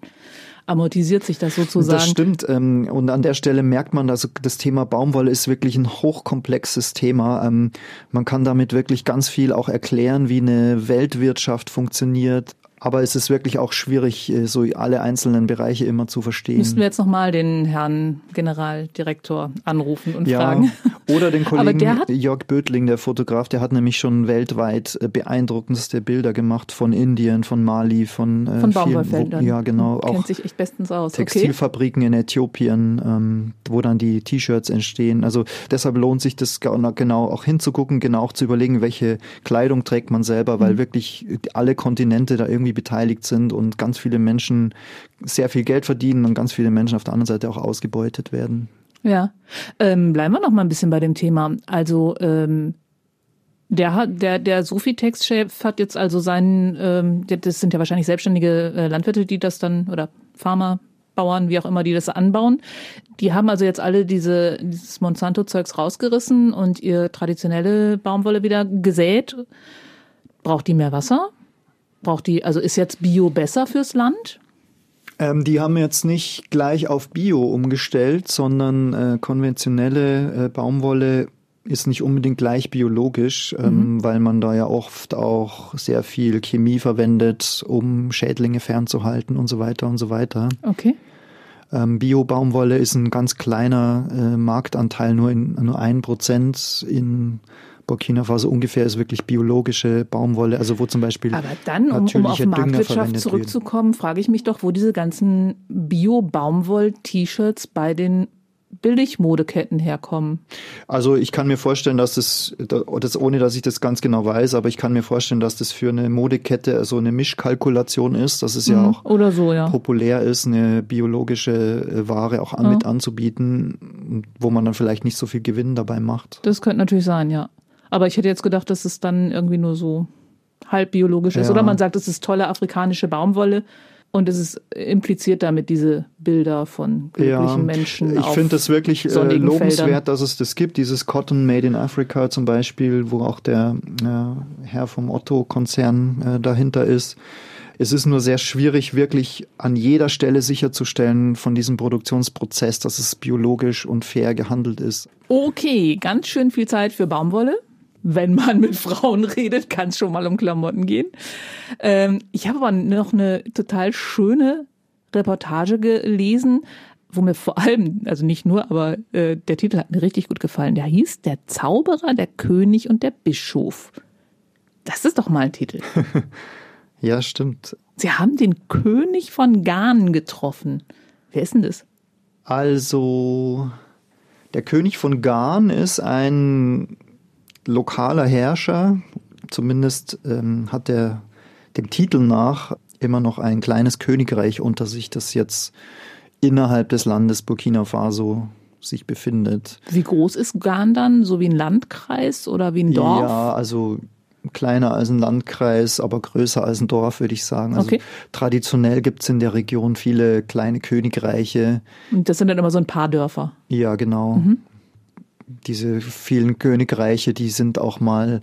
Speaker 2: amortisiert sich das sozusagen.
Speaker 3: Das stimmt. Ähm, und an der Stelle merkt man, dass das Thema Baumwolle ist wirklich ein hochkomplexes Thema. Ähm, man kann damit wirklich ganz viel auch erklären, wie eine Weltwirtschaft funktioniert, aber es ist wirklich auch schwierig, äh, so alle einzelnen Bereiche immer zu verstehen.
Speaker 2: Müssten wir jetzt nochmal den Herrn Generaldirektor anrufen und ja, fragen. [LAUGHS]
Speaker 3: Oder den Kollegen Jörg Bötling, der Fotograf, der hat nämlich schon weltweit äh, beeindruckendste Bilder gemacht von Indien, von Mali, von
Speaker 2: äh, Von Baumwollfeldern.
Speaker 3: Ja, genau.
Speaker 2: Kennt auch sich echt bestens aus.
Speaker 3: Textilfabriken okay. in Äthiopien, ähm, wo dann die T-Shirts entstehen. Also deshalb lohnt sich das genau auch hinzugucken, genau auch zu überlegen, welche Kleidung trägt man selber, weil mhm. wirklich alle Kontinente da irgendwie beteiligt sind und ganz viele Menschen sehr viel Geld verdienen und ganz viele Menschen auf der anderen Seite auch ausgebeutet werden.
Speaker 2: Ja, ähm, bleiben wir noch mal ein bisschen bei dem Thema. Also ähm, der hat, der, der Sofitex-Chef hat jetzt also seinen, ähm, das sind ja wahrscheinlich selbstständige äh, Landwirte, die das dann, oder Farmer, Bauern, wie auch immer, die das anbauen. Die haben also jetzt alle diese, dieses Monsanto-Zeugs rausgerissen und ihr traditionelle Baumwolle wieder gesät. Braucht die mehr Wasser? Braucht die, also ist jetzt Bio besser fürs Land?
Speaker 3: Ähm, die haben jetzt nicht gleich auf Bio umgestellt, sondern äh, konventionelle äh, Baumwolle ist nicht unbedingt gleich biologisch, ähm, mhm. weil man da ja oft auch sehr viel Chemie verwendet, um Schädlinge fernzuhalten und so weiter und so weiter.
Speaker 2: Okay.
Speaker 3: Ähm, Bio-Baumwolle ist ein ganz kleiner äh, Marktanteil, nur in nur ein Prozent in Burkina Faso ungefähr ist wirklich biologische Baumwolle, also wo zum Beispiel.
Speaker 2: Aber dann, um, um auf Marktwirtschaft zurückzukommen, wird. frage ich mich doch, wo diese ganzen Bio-Baumwoll-T-Shirts bei den Billigmodeketten herkommen.
Speaker 3: Also ich kann mir vorstellen, dass das, das, ohne dass ich das ganz genau weiß, aber ich kann mir vorstellen, dass das für eine Modekette so eine Mischkalkulation ist, dass es mhm. ja auch
Speaker 2: so, ja.
Speaker 3: populär ist, eine biologische äh, Ware auch an, ja. mit anzubieten, wo man dann vielleicht nicht so viel Gewinn dabei macht.
Speaker 2: Das könnte natürlich sein, ja. Aber ich hätte jetzt gedacht, dass es dann irgendwie nur so halb biologisch ist. Ja. Oder man sagt, es ist tolle afrikanische Baumwolle. Und es ist impliziert damit diese Bilder von glücklichen ja, Menschen.
Speaker 3: Ich finde es wirklich äh, lobenswert, Feldern. dass es das gibt, dieses Cotton Made in Africa zum Beispiel, wo auch der äh, Herr vom Otto-Konzern äh, dahinter ist. Es ist nur sehr schwierig, wirklich an jeder Stelle sicherzustellen von diesem Produktionsprozess, dass es biologisch und fair gehandelt ist.
Speaker 2: Okay, ganz schön viel Zeit für Baumwolle wenn man mit Frauen [LAUGHS] redet, kann es schon mal um Klamotten gehen. Ähm, ich habe aber noch eine total schöne Reportage gelesen, wo mir vor allem, also nicht nur, aber äh, der Titel hat mir richtig gut gefallen. Der hieß Der Zauberer, der König und der Bischof. Das ist doch mal ein Titel. [LAUGHS]
Speaker 3: ja, stimmt.
Speaker 2: Sie haben den König von Ghanen getroffen. Wer ist denn das?
Speaker 3: Also, der König von Ghan ist ein lokaler Herrscher, zumindest ähm, hat er dem Titel nach immer noch ein kleines Königreich unter sich, das jetzt innerhalb des Landes Burkina Faso sich befindet.
Speaker 2: Wie groß ist Ghan dann? So wie ein Landkreis oder wie ein Dorf?
Speaker 3: Ja, also kleiner als ein Landkreis, aber größer als ein Dorf, würde ich sagen. Also
Speaker 2: okay.
Speaker 3: traditionell gibt es in der Region viele kleine Königreiche.
Speaker 2: Und das sind dann immer so ein paar Dörfer.
Speaker 3: Ja, genau. Mhm diese vielen Königreiche, die sind auch mal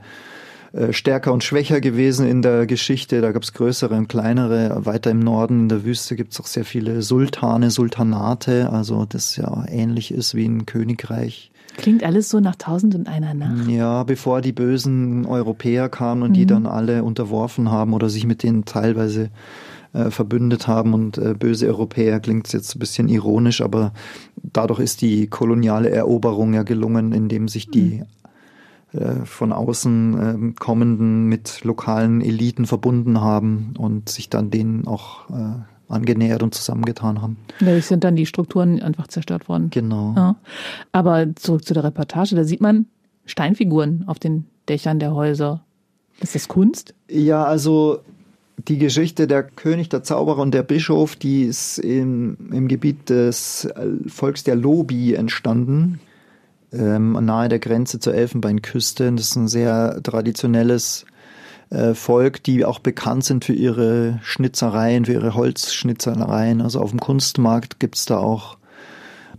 Speaker 3: äh, stärker und schwächer gewesen in der Geschichte. Da gab es größere und kleinere. Weiter im Norden in der Wüste gibt es auch sehr viele Sultane, Sultanate, also das ja ähnlich ist wie ein Königreich.
Speaker 2: Klingt alles so nach Tausend und einer Nacht.
Speaker 3: Ja, bevor die bösen Europäer kamen und mhm. die dann alle unterworfen haben oder sich mit denen teilweise äh, verbündet haben und äh, böse Europäer klingt jetzt ein bisschen ironisch, aber dadurch ist die koloniale Eroberung ja gelungen, indem sich die äh, von außen äh, kommenden mit lokalen Eliten verbunden haben und sich dann denen auch äh, angenähert und zusammengetan haben.
Speaker 2: Dadurch sind dann die Strukturen einfach zerstört worden.
Speaker 3: Genau.
Speaker 2: Ja. Aber zurück zu der Reportage, da sieht man Steinfiguren auf den Dächern der Häuser. Ist das Kunst?
Speaker 3: Ja, also die Geschichte der König, der Zauberer und der Bischof, die ist im, im Gebiet des Volks der Lobi entstanden, ähm, nahe der Grenze zur Elfenbeinküste. Das ist ein sehr traditionelles äh, Volk, die auch bekannt sind für ihre Schnitzereien, für ihre Holzschnitzereien. Also auf dem Kunstmarkt gibt's da auch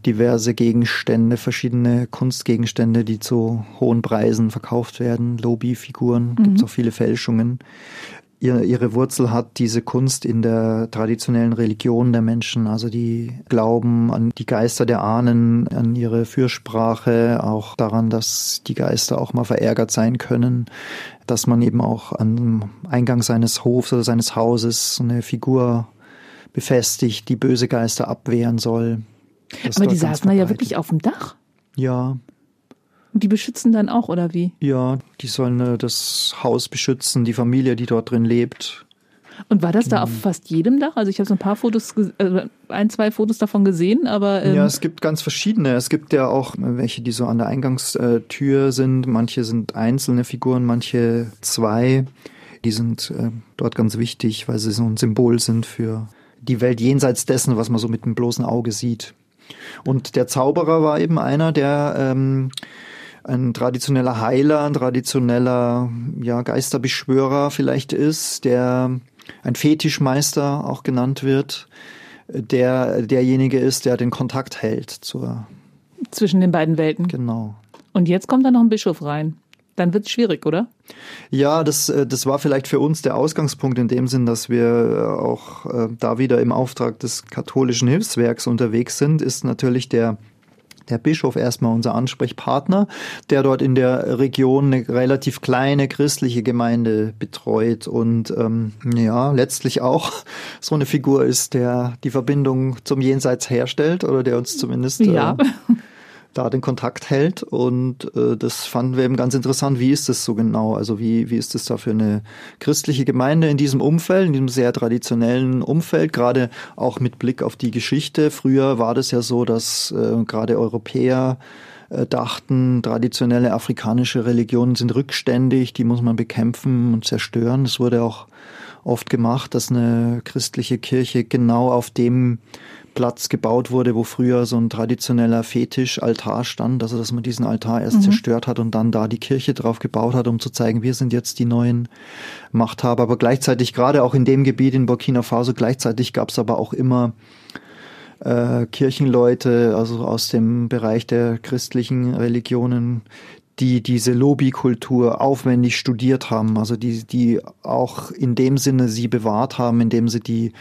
Speaker 3: diverse Gegenstände, verschiedene Kunstgegenstände, die zu hohen Preisen verkauft werden. Lobi-Figuren, mhm. gibt's auch viele Fälschungen ihre Wurzel hat diese Kunst in der traditionellen Religion der Menschen. Also die glauben an die Geister der Ahnen, an ihre Fürsprache, auch daran, dass die Geister auch mal verärgert sein können, dass man eben auch am Eingang seines Hofs oder seines Hauses eine Figur befestigt, die böse Geister abwehren soll.
Speaker 2: Aber die saßen da ja wirklich auf dem Dach.
Speaker 3: Ja,
Speaker 2: die beschützen dann auch, oder wie?
Speaker 3: Ja, die sollen äh, das Haus beschützen, die Familie, die dort drin lebt.
Speaker 2: Und war das da auf fast jedem Dach? Also ich habe so ein paar Fotos, äh, ein, zwei Fotos davon gesehen, aber.
Speaker 3: Ähm ja, es gibt ganz verschiedene. Es gibt ja auch welche, die so an der Eingangstür sind. Manche sind einzelne Figuren, manche zwei. Die sind äh, dort ganz wichtig, weil sie so ein Symbol sind für die Welt jenseits dessen, was man so mit dem bloßen Auge sieht. Und der Zauberer war eben einer, der ähm, ein traditioneller Heiler, ein traditioneller ja, Geisterbeschwörer vielleicht ist, der ein Fetischmeister auch genannt wird, der derjenige ist, der den Kontakt hält zur
Speaker 2: zwischen den beiden Welten.
Speaker 3: Genau.
Speaker 2: Und jetzt kommt da noch ein Bischof rein. Dann wird es schwierig, oder?
Speaker 3: Ja, das, äh, das war vielleicht für uns der Ausgangspunkt in dem Sinn, dass wir auch äh, da wieder im Auftrag des katholischen Hilfswerks unterwegs sind, ist natürlich der der Bischof erstmal unser Ansprechpartner, der dort in der Region eine relativ kleine christliche Gemeinde betreut und ähm, ja, letztlich auch [LAUGHS] so eine Figur ist, der die Verbindung zum Jenseits herstellt oder der uns zumindest
Speaker 2: ja.
Speaker 3: Da den Kontakt hält. Und äh, das fanden wir eben ganz interessant. Wie ist das so genau? Also wie, wie ist das da für eine christliche Gemeinde in diesem Umfeld, in diesem sehr traditionellen Umfeld, gerade auch mit Blick auf die Geschichte. Früher war das ja so, dass äh, gerade Europäer äh, dachten, traditionelle afrikanische Religionen sind rückständig, die muss man bekämpfen und zerstören. Das wurde auch oft gemacht, dass eine christliche Kirche genau auf dem Platz gebaut wurde, wo früher so ein traditioneller Fetischaltar stand, also dass man diesen Altar erst mhm. zerstört hat und dann da die Kirche drauf gebaut hat, um zu zeigen, wir sind jetzt die neuen Machthaber. Aber gleichzeitig, gerade auch in dem Gebiet in Burkina Faso, gleichzeitig gab es aber auch immer äh, Kirchenleute, also aus dem Bereich der christlichen Religionen, die diese Lobbykultur aufwendig studiert haben, also die, die auch in dem Sinne sie bewahrt haben, indem sie die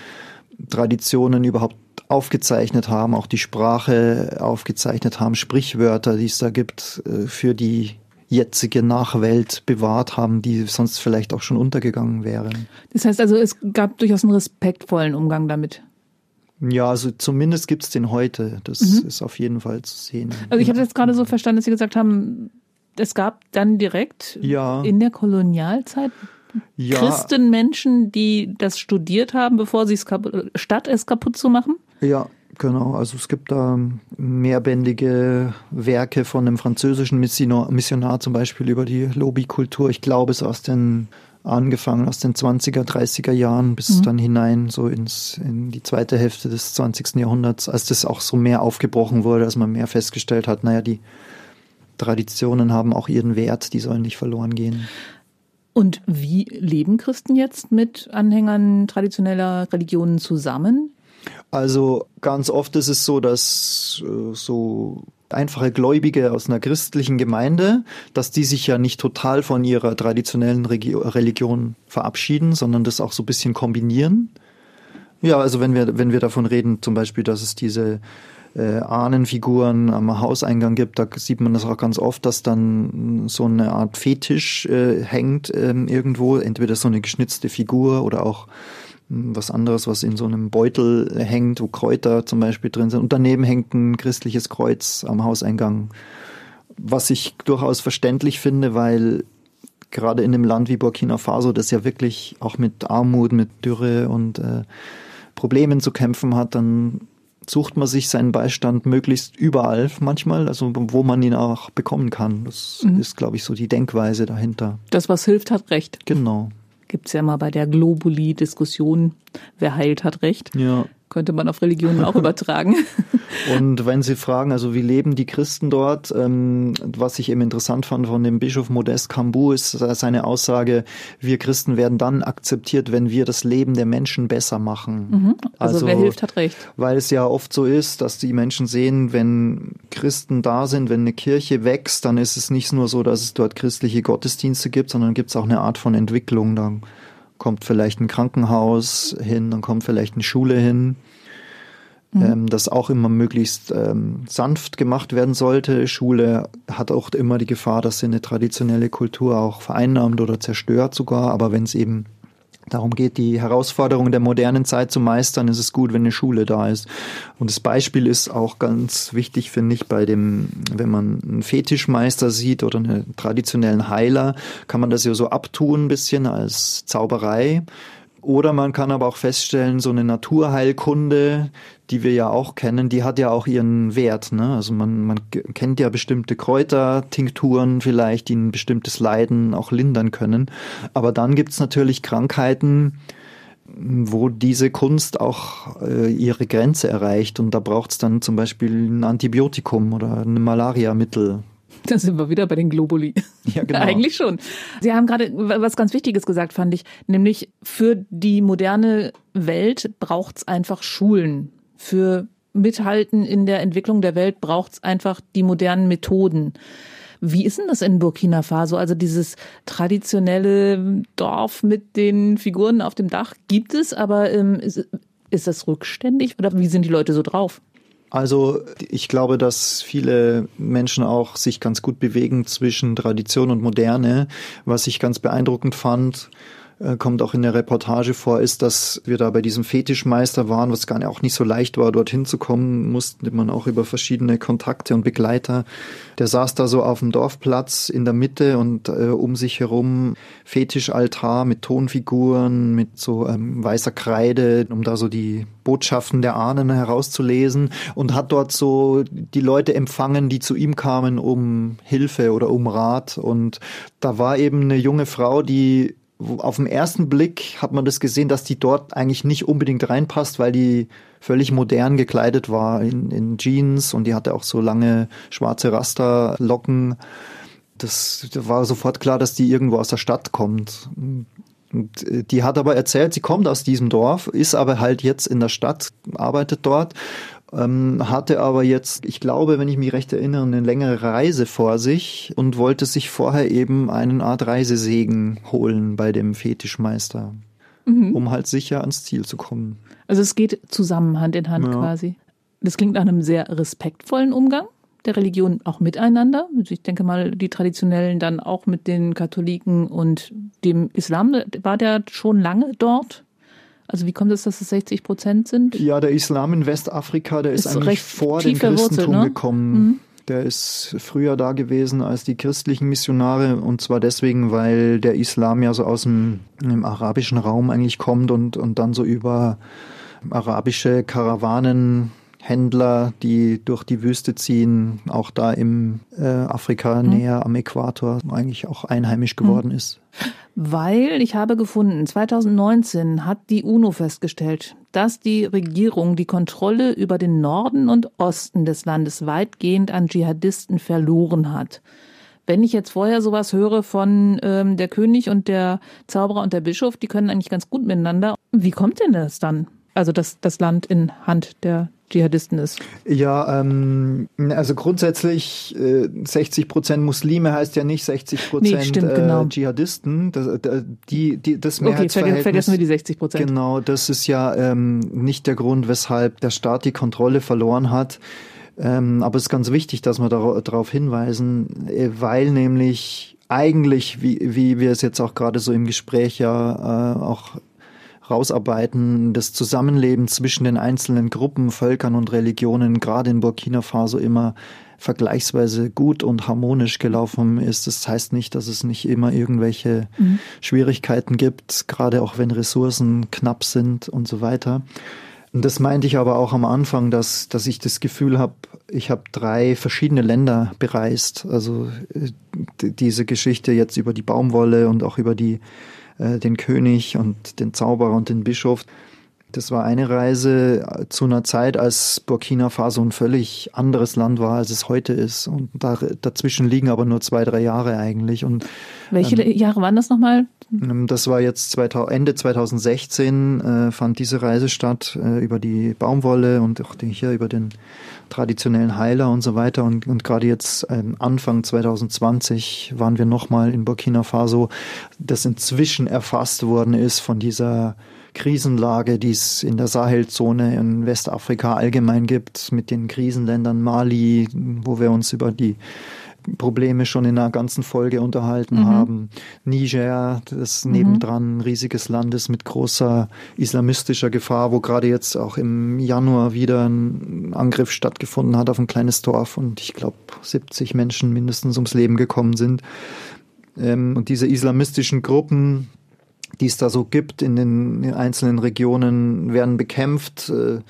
Speaker 3: Traditionen überhaupt aufgezeichnet haben, auch die Sprache aufgezeichnet haben, Sprichwörter, die es da gibt, äh, für die jetzige Nachwelt bewahrt haben, die sonst vielleicht auch schon untergegangen wären.
Speaker 2: Das heißt also, es gab durchaus einen respektvollen Umgang damit.
Speaker 3: Ja, also zumindest gibt es den heute. Das mhm. ist auf jeden Fall zu sehen.
Speaker 2: Also ich habe jetzt gerade so verstanden, dass Sie gesagt haben, es gab dann direkt ja. in der Kolonialzeit ja. Christenmenschen, die das studiert haben, bevor sie es statt es kaputt zu machen?
Speaker 3: Ja, genau. Also es gibt da mehrbändige Werke von einem französischen Missionar zum Beispiel über die Lobbykultur. Ich glaube es aus den angefangen aus den 20er, 30er Jahren bis mhm. dann hinein so ins, in die zweite Hälfte des 20. Jahrhunderts, als das auch so mehr aufgebrochen wurde, als man mehr festgestellt hat, naja, die Traditionen haben auch ihren Wert, die sollen nicht verloren gehen.
Speaker 2: Und wie leben Christen jetzt mit Anhängern traditioneller Religionen zusammen?
Speaker 3: Also ganz oft ist es so, dass äh, so einfache Gläubige aus einer christlichen Gemeinde, dass die sich ja nicht total von ihrer traditionellen Religion verabschieden, sondern das auch so ein bisschen kombinieren. Ja, also wenn wir, wenn wir davon reden, zum Beispiel, dass es diese äh, Ahnenfiguren am Hauseingang gibt, da sieht man das auch ganz oft, dass dann so eine Art Fetisch äh, hängt ähm, irgendwo, entweder so eine geschnitzte Figur oder auch was anderes, was in so einem Beutel hängt, wo Kräuter zum Beispiel drin sind. Und daneben hängt ein christliches Kreuz am Hauseingang. Was ich durchaus verständlich finde, weil gerade in einem Land wie Burkina Faso, das ja wirklich auch mit Armut, mit Dürre und äh, Problemen zu kämpfen hat, dann sucht man sich seinen Beistand möglichst überall manchmal, also wo man ihn auch bekommen kann. Das mhm. ist, glaube ich, so die Denkweise dahinter.
Speaker 2: Das, was hilft, hat recht.
Speaker 3: Genau
Speaker 2: gibt es ja mal bei der Globuli-Diskussion, wer heilt, hat recht.
Speaker 3: Ja.
Speaker 2: Könnte man auf Religionen auch [LAUGHS] übertragen.
Speaker 3: Und wenn Sie fragen, also wie leben die Christen dort, ähm, was ich eben interessant fand von dem Bischof Modest Cambu, ist seine Aussage, wir Christen werden dann akzeptiert, wenn wir das Leben der Menschen besser machen.
Speaker 2: Mhm. Also, also wer hilft, hat recht.
Speaker 3: Weil es ja oft so ist, dass die Menschen sehen, wenn Christen da sind, wenn eine Kirche wächst, dann ist es nicht nur so, dass es dort christliche Gottesdienste gibt, sondern gibt es auch eine Art von Entwicklung. Dann kommt vielleicht ein Krankenhaus hin, dann kommt vielleicht eine Schule hin, mhm. ähm, das auch immer möglichst ähm, sanft gemacht werden sollte. Schule hat auch immer die Gefahr, dass sie eine traditionelle Kultur auch vereinnahmt oder zerstört sogar, aber wenn es eben darum geht, die Herausforderungen der modernen Zeit zu meistern, ist es gut, wenn eine Schule da ist. Und das Beispiel ist auch ganz wichtig, finde ich, bei dem, wenn man einen Fetischmeister sieht oder einen traditionellen Heiler, kann man das ja so abtun ein bisschen als Zauberei. Oder man kann aber auch feststellen, so eine Naturheilkunde, die wir ja auch kennen, die hat ja auch ihren Wert. Ne? Also man, man kennt ja bestimmte Kräuter, Tinkturen vielleicht, die ein bestimmtes Leiden auch lindern können. Aber dann gibt's natürlich Krankheiten, wo diese Kunst auch äh, ihre Grenze erreicht. Und da braucht's dann zum Beispiel ein Antibiotikum oder ein Malariamittel.
Speaker 2: Da sind wir wieder bei den Globuli. [LAUGHS]
Speaker 3: Ja, [LAUGHS] genau.
Speaker 2: Eigentlich schon. Sie haben gerade was ganz Wichtiges gesagt, fand ich. Nämlich für die moderne Welt braucht's einfach Schulen. Für Mithalten in der Entwicklung der Welt braucht's einfach die modernen Methoden. Wie ist denn das in Burkina Faso? Also dieses traditionelle Dorf mit den Figuren auf dem Dach gibt es, aber ähm, ist, ist das rückständig oder wie sind die Leute so drauf?
Speaker 3: Also ich glaube, dass viele Menschen auch sich ganz gut bewegen zwischen Tradition und Moderne. Was ich ganz beeindruckend fand, kommt auch in der Reportage vor, ist, dass wir da bei diesem Fetischmeister waren, was gar nicht, auch nicht so leicht war, dorthin zu kommen, musste man auch über verschiedene Kontakte und Begleiter. Der saß da so auf dem Dorfplatz in der Mitte und äh, um sich herum Fetischaltar mit Tonfiguren, mit so ähm, weißer Kreide, um da so die Botschaften der Ahnen herauszulesen und hat dort so die Leute empfangen, die zu ihm kamen, um Hilfe oder um Rat. Und da war eben eine junge Frau, die auf den ersten Blick hat man das gesehen, dass die dort eigentlich nicht unbedingt reinpasst, weil die völlig modern gekleidet war in, in Jeans und die hatte auch so lange schwarze Rasterlocken. Das, war sofort klar, dass die irgendwo aus der Stadt kommt. Und äh, die hat aber erzählt, sie kommt aus diesem Dorf, ist aber halt jetzt in der Stadt, arbeitet dort ähm, hatte aber jetzt, ich glaube, wenn ich mich recht erinnere, eine längere Reise vor sich und wollte sich vorher eben eine Art Reisesegen holen bei dem Fetischmeister, mhm. um halt sicher ans Ziel zu kommen.
Speaker 2: Also es geht zusammen Hand in Hand ja. quasi. Das klingt nach einem sehr respektvollen Umgang der Religion auch miteinander. Also ich denke mal, die Traditionellen dann auch mit den Katholiken und dem Islam. War der schon lange dort? Also wie kommt es, dass es 60 Prozent sind?
Speaker 3: Ja, der Islam in Westafrika, der ist, ist eigentlich vor dem Christentum ne? gekommen. Mhm. Der ist früher da gewesen als die christlichen Missionare und zwar deswegen, weil der Islam ja so aus dem, dem arabischen Raum eigentlich kommt und, und dann so über arabische Karawanen Händler, die durch die Wüste ziehen, auch da im äh, Afrika mhm. näher am Äquator eigentlich auch einheimisch geworden mhm. ist.
Speaker 2: Weil ich habe gefunden, 2019 hat die UNO festgestellt, dass die Regierung die Kontrolle über den Norden und Osten des Landes weitgehend an Dschihadisten verloren hat. Wenn ich jetzt vorher sowas höre von ähm, der König und der Zauberer und der Bischof, die können eigentlich ganz gut miteinander. Wie kommt denn das dann? Also dass das Land in Hand der Dschihadisten ist?
Speaker 3: Ja, ähm, also grundsätzlich äh, 60 Prozent Muslime heißt ja nicht 60 Prozent nee, genau. äh, Dschihadisten. Das, äh, die, die, das Mehrheitsverhältnis,
Speaker 2: okay, vergessen wir die 60 Prozent.
Speaker 3: Genau, das ist ja ähm, nicht der Grund, weshalb der Staat die Kontrolle verloren hat. Ähm, aber es ist ganz wichtig, dass wir darauf hinweisen, äh, weil nämlich eigentlich, wie, wie wir es jetzt auch gerade so im Gespräch ja äh, auch rausarbeiten, das Zusammenleben zwischen den einzelnen Gruppen, Völkern und Religionen gerade in Burkina Faso immer vergleichsweise gut und harmonisch gelaufen ist. Das heißt nicht, dass es nicht immer irgendwelche mhm. Schwierigkeiten gibt, gerade auch wenn Ressourcen knapp sind und so weiter. Und das meinte ich aber auch am Anfang, dass, dass ich das Gefühl habe, ich habe drei verschiedene Länder bereist. Also äh, diese Geschichte jetzt über die Baumwolle und auch über die den König und den Zauberer und den Bischof. Das war eine Reise zu einer Zeit, als Burkina Faso ein völlig anderes Land war, als es heute ist. Und da, dazwischen liegen aber nur zwei, drei Jahre eigentlich. Und,
Speaker 2: Welche ähm, Jahre waren das nochmal?
Speaker 3: Ähm, das war jetzt 2000, Ende 2016 äh, fand diese Reise statt äh, über die Baumwolle und auch hier über den traditionellen Heiler und so weiter. Und, und gerade jetzt ähm, Anfang 2020 waren wir nochmal in Burkina Faso, das inzwischen erfasst worden ist von dieser Krisenlage, die es in der Sahelzone in Westafrika allgemein gibt, mit den Krisenländern Mali, wo wir uns über die Probleme schon in einer ganzen Folge unterhalten mhm. haben. Niger, das mhm. nebendran ein riesiges Land ist mit großer islamistischer Gefahr, wo gerade jetzt auch im Januar wieder ein Angriff stattgefunden hat auf ein kleines Dorf und ich glaube 70 Menschen mindestens ums Leben gekommen sind. Ähm, und diese islamistischen Gruppen, die es da so gibt in den einzelnen Regionen, werden bekämpft äh,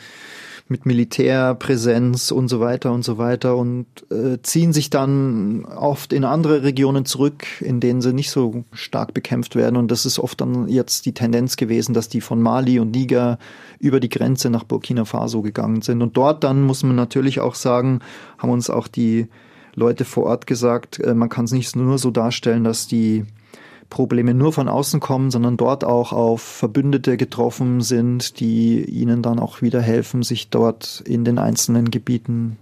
Speaker 3: mit Militärpräsenz und so weiter und so weiter und äh, ziehen sich dann oft in andere Regionen zurück, in denen sie nicht so stark bekämpft werden. Und das ist oft dann jetzt die Tendenz gewesen, dass die von Mali und Niger über die Grenze nach Burkina Faso gegangen sind. Und dort dann muss man natürlich auch sagen, haben uns auch die Leute vor Ort gesagt, äh, man kann es nicht nur so darstellen, dass die Probleme nur von außen kommen, sondern dort auch auf Verbündete getroffen sind, die ihnen dann auch wieder helfen, sich dort in den einzelnen Gebieten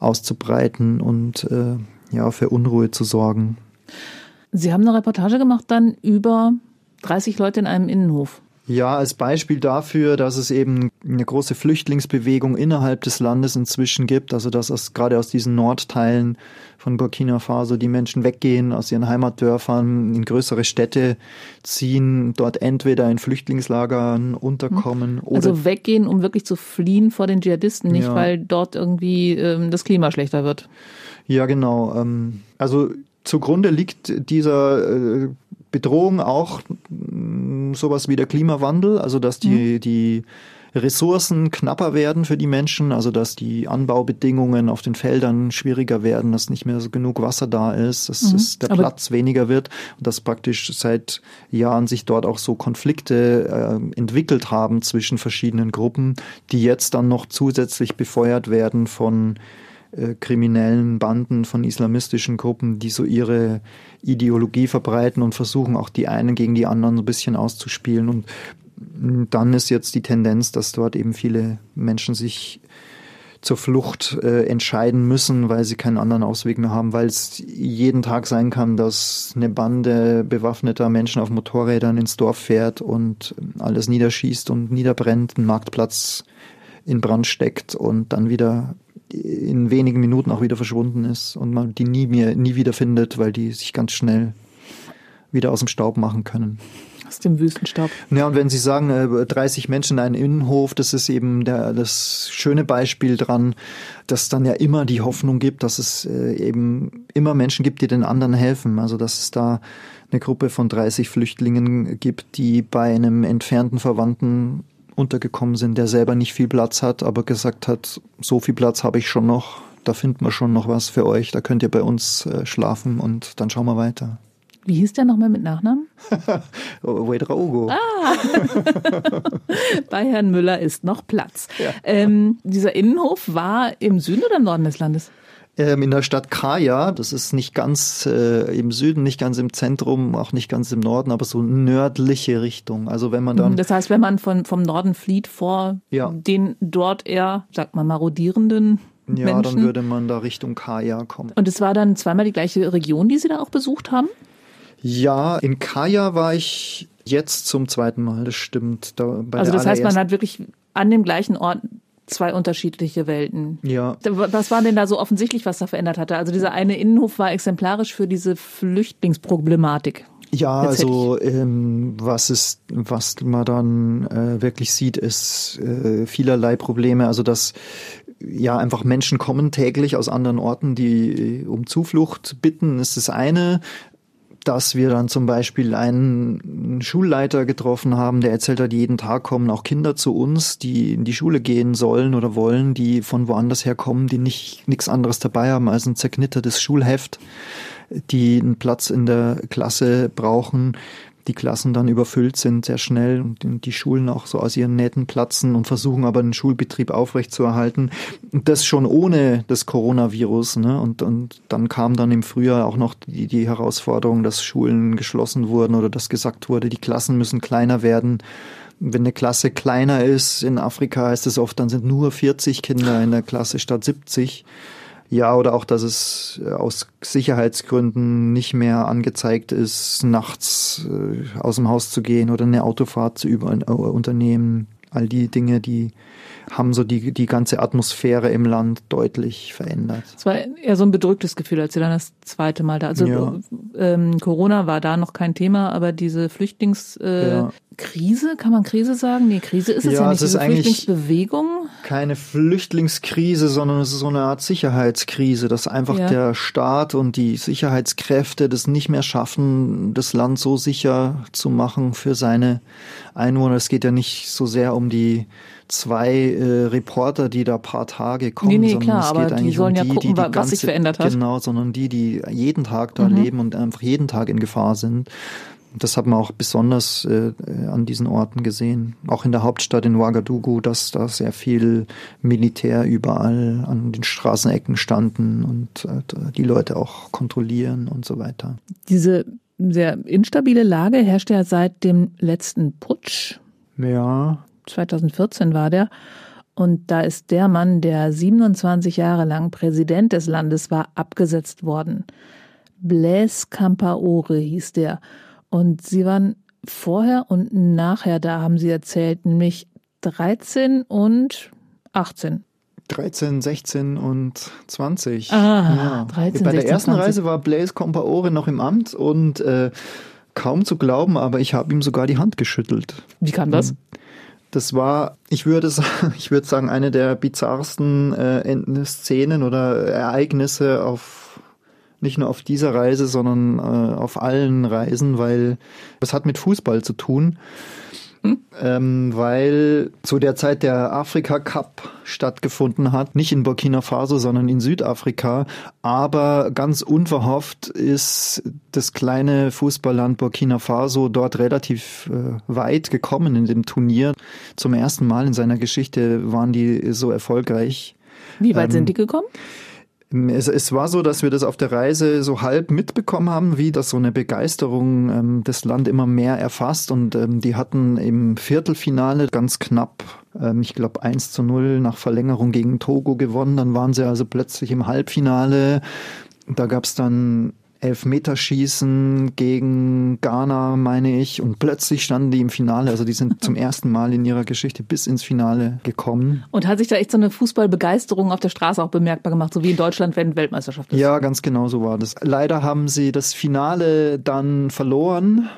Speaker 3: auszubreiten und äh, ja für Unruhe zu sorgen.
Speaker 2: Sie haben eine Reportage gemacht dann über 30 Leute in einem Innenhof.
Speaker 3: Ja, als Beispiel dafür, dass es eben eine große Flüchtlingsbewegung innerhalb des Landes inzwischen gibt, also dass aus, gerade aus diesen Nordteilen von Burkina Faso die Menschen weggehen aus ihren Heimatdörfern in größere Städte ziehen, dort entweder in Flüchtlingslagern unterkommen
Speaker 2: mhm. oder also weggehen, um wirklich zu fliehen vor den Dschihadisten, nicht ja. weil dort irgendwie ähm, das Klima schlechter wird.
Speaker 3: Ja, genau. Ähm, also zugrunde liegt dieser äh, Bedrohung auch mm, sowas wie der Klimawandel, also dass die, mhm. die Ressourcen knapper werden für die Menschen, also dass die Anbaubedingungen auf den Feldern schwieriger werden, dass nicht mehr so genug Wasser da ist, dass mhm. der Aber Platz weniger wird und dass praktisch seit Jahren sich dort auch so Konflikte äh, entwickelt haben zwischen verschiedenen Gruppen, die jetzt dann noch zusätzlich befeuert werden von äh, kriminellen Banden, von islamistischen Gruppen, die so ihre Ideologie verbreiten und versuchen auch die einen gegen die anderen so ein bisschen auszuspielen. Und dann ist jetzt die Tendenz, dass dort eben viele Menschen sich zur Flucht äh, entscheiden müssen, weil sie keinen anderen Ausweg mehr haben, weil es jeden Tag sein kann, dass eine Bande bewaffneter Menschen auf Motorrädern ins Dorf fährt und alles niederschießt und niederbrennt, einen Marktplatz in Brand steckt und dann wieder in wenigen Minuten auch wieder verschwunden ist und man die nie mehr, nie wieder findet, weil die sich ganz schnell wieder aus dem Staub machen können.
Speaker 2: Aus dem Wüstenstaub.
Speaker 3: Ja, und wenn Sie sagen, 30 äh, Menschen in einem Innenhof, das ist eben der, das schöne Beispiel dran, dass dann ja immer die Hoffnung gibt, dass es äh, eben immer Menschen gibt, die den anderen helfen. Also, dass es da eine Gruppe von 30 Flüchtlingen gibt, die bei einem entfernten Verwandten untergekommen sind, der selber nicht viel Platz hat, aber gesagt hat, so viel Platz habe ich schon noch, da finden wir schon noch was für euch, da könnt ihr bei uns äh, schlafen und dann schauen wir weiter.
Speaker 2: Wie hieß der nochmal mit Nachnamen? [LAUGHS]
Speaker 3: Wedraogo.
Speaker 2: Ah. [LAUGHS] Bei Herrn Müller ist noch Platz. Ja. Ähm, dieser Innenhof war im Süden oder im Norden des Landes?
Speaker 3: Ähm, in der Stadt Kaya, das ist nicht ganz äh, im Süden, nicht ganz im Zentrum, auch nicht ganz im Norden, aber so nördliche Richtung. Also wenn man dann.
Speaker 2: Das heißt, wenn man von, vom Norden flieht vor ja. den dort eher, sagt man, marodierenden ja, Menschen.
Speaker 3: dann würde man da Richtung Kaya kommen.
Speaker 2: Und es war dann zweimal die gleiche Region, die Sie da auch besucht haben?
Speaker 3: Ja, in Kaya war ich jetzt zum zweiten Mal, das stimmt.
Speaker 2: Da, also das heißt, man hat wirklich an dem gleichen Ort zwei unterschiedliche Welten.
Speaker 3: Ja.
Speaker 2: Was war denn da so offensichtlich, was da verändert hatte? Also dieser eine Innenhof war exemplarisch für diese Flüchtlingsproblematik.
Speaker 3: Ja, also ähm, was ist, was man dann äh, wirklich sieht, ist äh, vielerlei Probleme. Also dass ja einfach Menschen kommen täglich aus anderen Orten, die um Zuflucht bitten, ist das eine dass wir dann zum Beispiel einen Schulleiter getroffen haben, der erzählt hat, jeden Tag kommen auch Kinder zu uns, die in die Schule gehen sollen oder wollen, die von woanders herkommen, die nicht nichts anderes dabei haben als ein zerknittertes Schulheft, die einen Platz in der Klasse brauchen, die Klassen dann überfüllt sind sehr schnell und die Schulen auch so aus ihren Nähten platzen und versuchen aber den Schulbetrieb aufrechtzuerhalten. Das schon ohne das Coronavirus. Ne? Und, und dann kam dann im Frühjahr auch noch die, die Herausforderung, dass Schulen geschlossen wurden oder dass gesagt wurde, die Klassen müssen kleiner werden. Wenn eine Klasse kleiner ist in Afrika, heißt es oft, dann sind nur 40 Kinder in der Klasse statt 70. Ja, oder auch, dass es äh, aus Sicherheitsgründen nicht mehr angezeigt ist, nachts äh, aus dem Haus zu gehen oder eine Autofahrt zu über, äh, unternehmen. All die Dinge, die haben so die, die ganze Atmosphäre im Land deutlich verändert.
Speaker 2: Es war eher so ein bedrücktes Gefühl, als Sie dann das zweite Mal da. Also ja. ähm, Corona war da noch kein Thema, aber diese Flüchtlingskrise, äh, ja. kann man Krise sagen? Nee, Krise ist es ja, ja nicht. Es diese Flüchtlingsbewegung.
Speaker 3: Keine Flüchtlingskrise, sondern es ist so eine Art Sicherheitskrise, dass einfach der Staat und die Sicherheitskräfte das nicht mehr schaffen, das Land so sicher zu machen für seine Einwohner. Es geht ja nicht so sehr um die zwei äh, Reporter, die da paar Tage kommen,
Speaker 2: nee, nee, sondern klar, es geht eigentlich die sollen um die, ja gucken, die, die was ganze, sich verändert hat.
Speaker 3: Genau, sondern die, die jeden Tag da mhm. leben und einfach jeden Tag in Gefahr sind. Das hat man auch besonders äh, an diesen Orten gesehen. Auch in der Hauptstadt in Ouagadougou, dass da sehr viel Militär überall an den Straßenecken standen und äh, die Leute auch kontrollieren und so weiter.
Speaker 2: Diese sehr instabile Lage herrscht ja seit dem letzten Putsch.
Speaker 3: Ja.
Speaker 2: 2014 war der. Und da ist der Mann, der 27 Jahre lang Präsident des Landes war, abgesetzt worden. Blaise Campaore hieß der. Und sie waren vorher und nachher da, haben sie erzählt, nämlich 13 und 18.
Speaker 3: 13, 16 und 20.
Speaker 2: Ah, ja. 13,
Speaker 3: Bei der
Speaker 2: 16,
Speaker 3: ersten
Speaker 2: 20.
Speaker 3: Reise war Blaise Compaore noch im Amt und äh, kaum zu glauben, aber ich habe ihm sogar die Hand geschüttelt.
Speaker 2: Wie kam das?
Speaker 3: Das war, ich würde sagen, [LAUGHS] ich würde sagen, eine der bizarrsten äh, Szenen oder Ereignisse auf nicht nur auf dieser Reise, sondern äh, auf allen Reisen, weil das hat mit Fußball zu tun. Hm? Ähm, weil zu der Zeit der Afrika Cup stattgefunden hat, nicht in Burkina Faso, sondern in Südafrika. Aber ganz unverhofft ist das kleine Fußballland Burkina Faso dort relativ äh, weit gekommen in dem Turnier. Zum ersten Mal in seiner Geschichte waren die so erfolgreich.
Speaker 2: Wie weit ähm, sind die gekommen?
Speaker 3: Es, es, war so, dass wir das auf der Reise so halb mitbekommen haben, wie das so eine Begeisterung ähm, das Land immer mehr erfasst. Und ähm, die hatten im Viertelfinale ganz knapp, ähm, ich glaube 1 zu 0 nach Verlängerung gegen Togo gewonnen. Dann waren sie also plötzlich im Halbfinale. Da gab es dann Elfmeterschießen gegen Ghana, meine ich. Und plötzlich standen die im Finale. Also die sind zum [LAUGHS] ersten Mal in ihrer Geschichte bis ins Finale gekommen.
Speaker 2: Und hat sich da echt so eine Fußballbegeisterung auf der Straße auch bemerkbar gemacht, so wie in Deutschland, wenn Weltmeisterschaft ist?
Speaker 3: Ja, ganz genau so war das. Leider haben sie das Finale dann verloren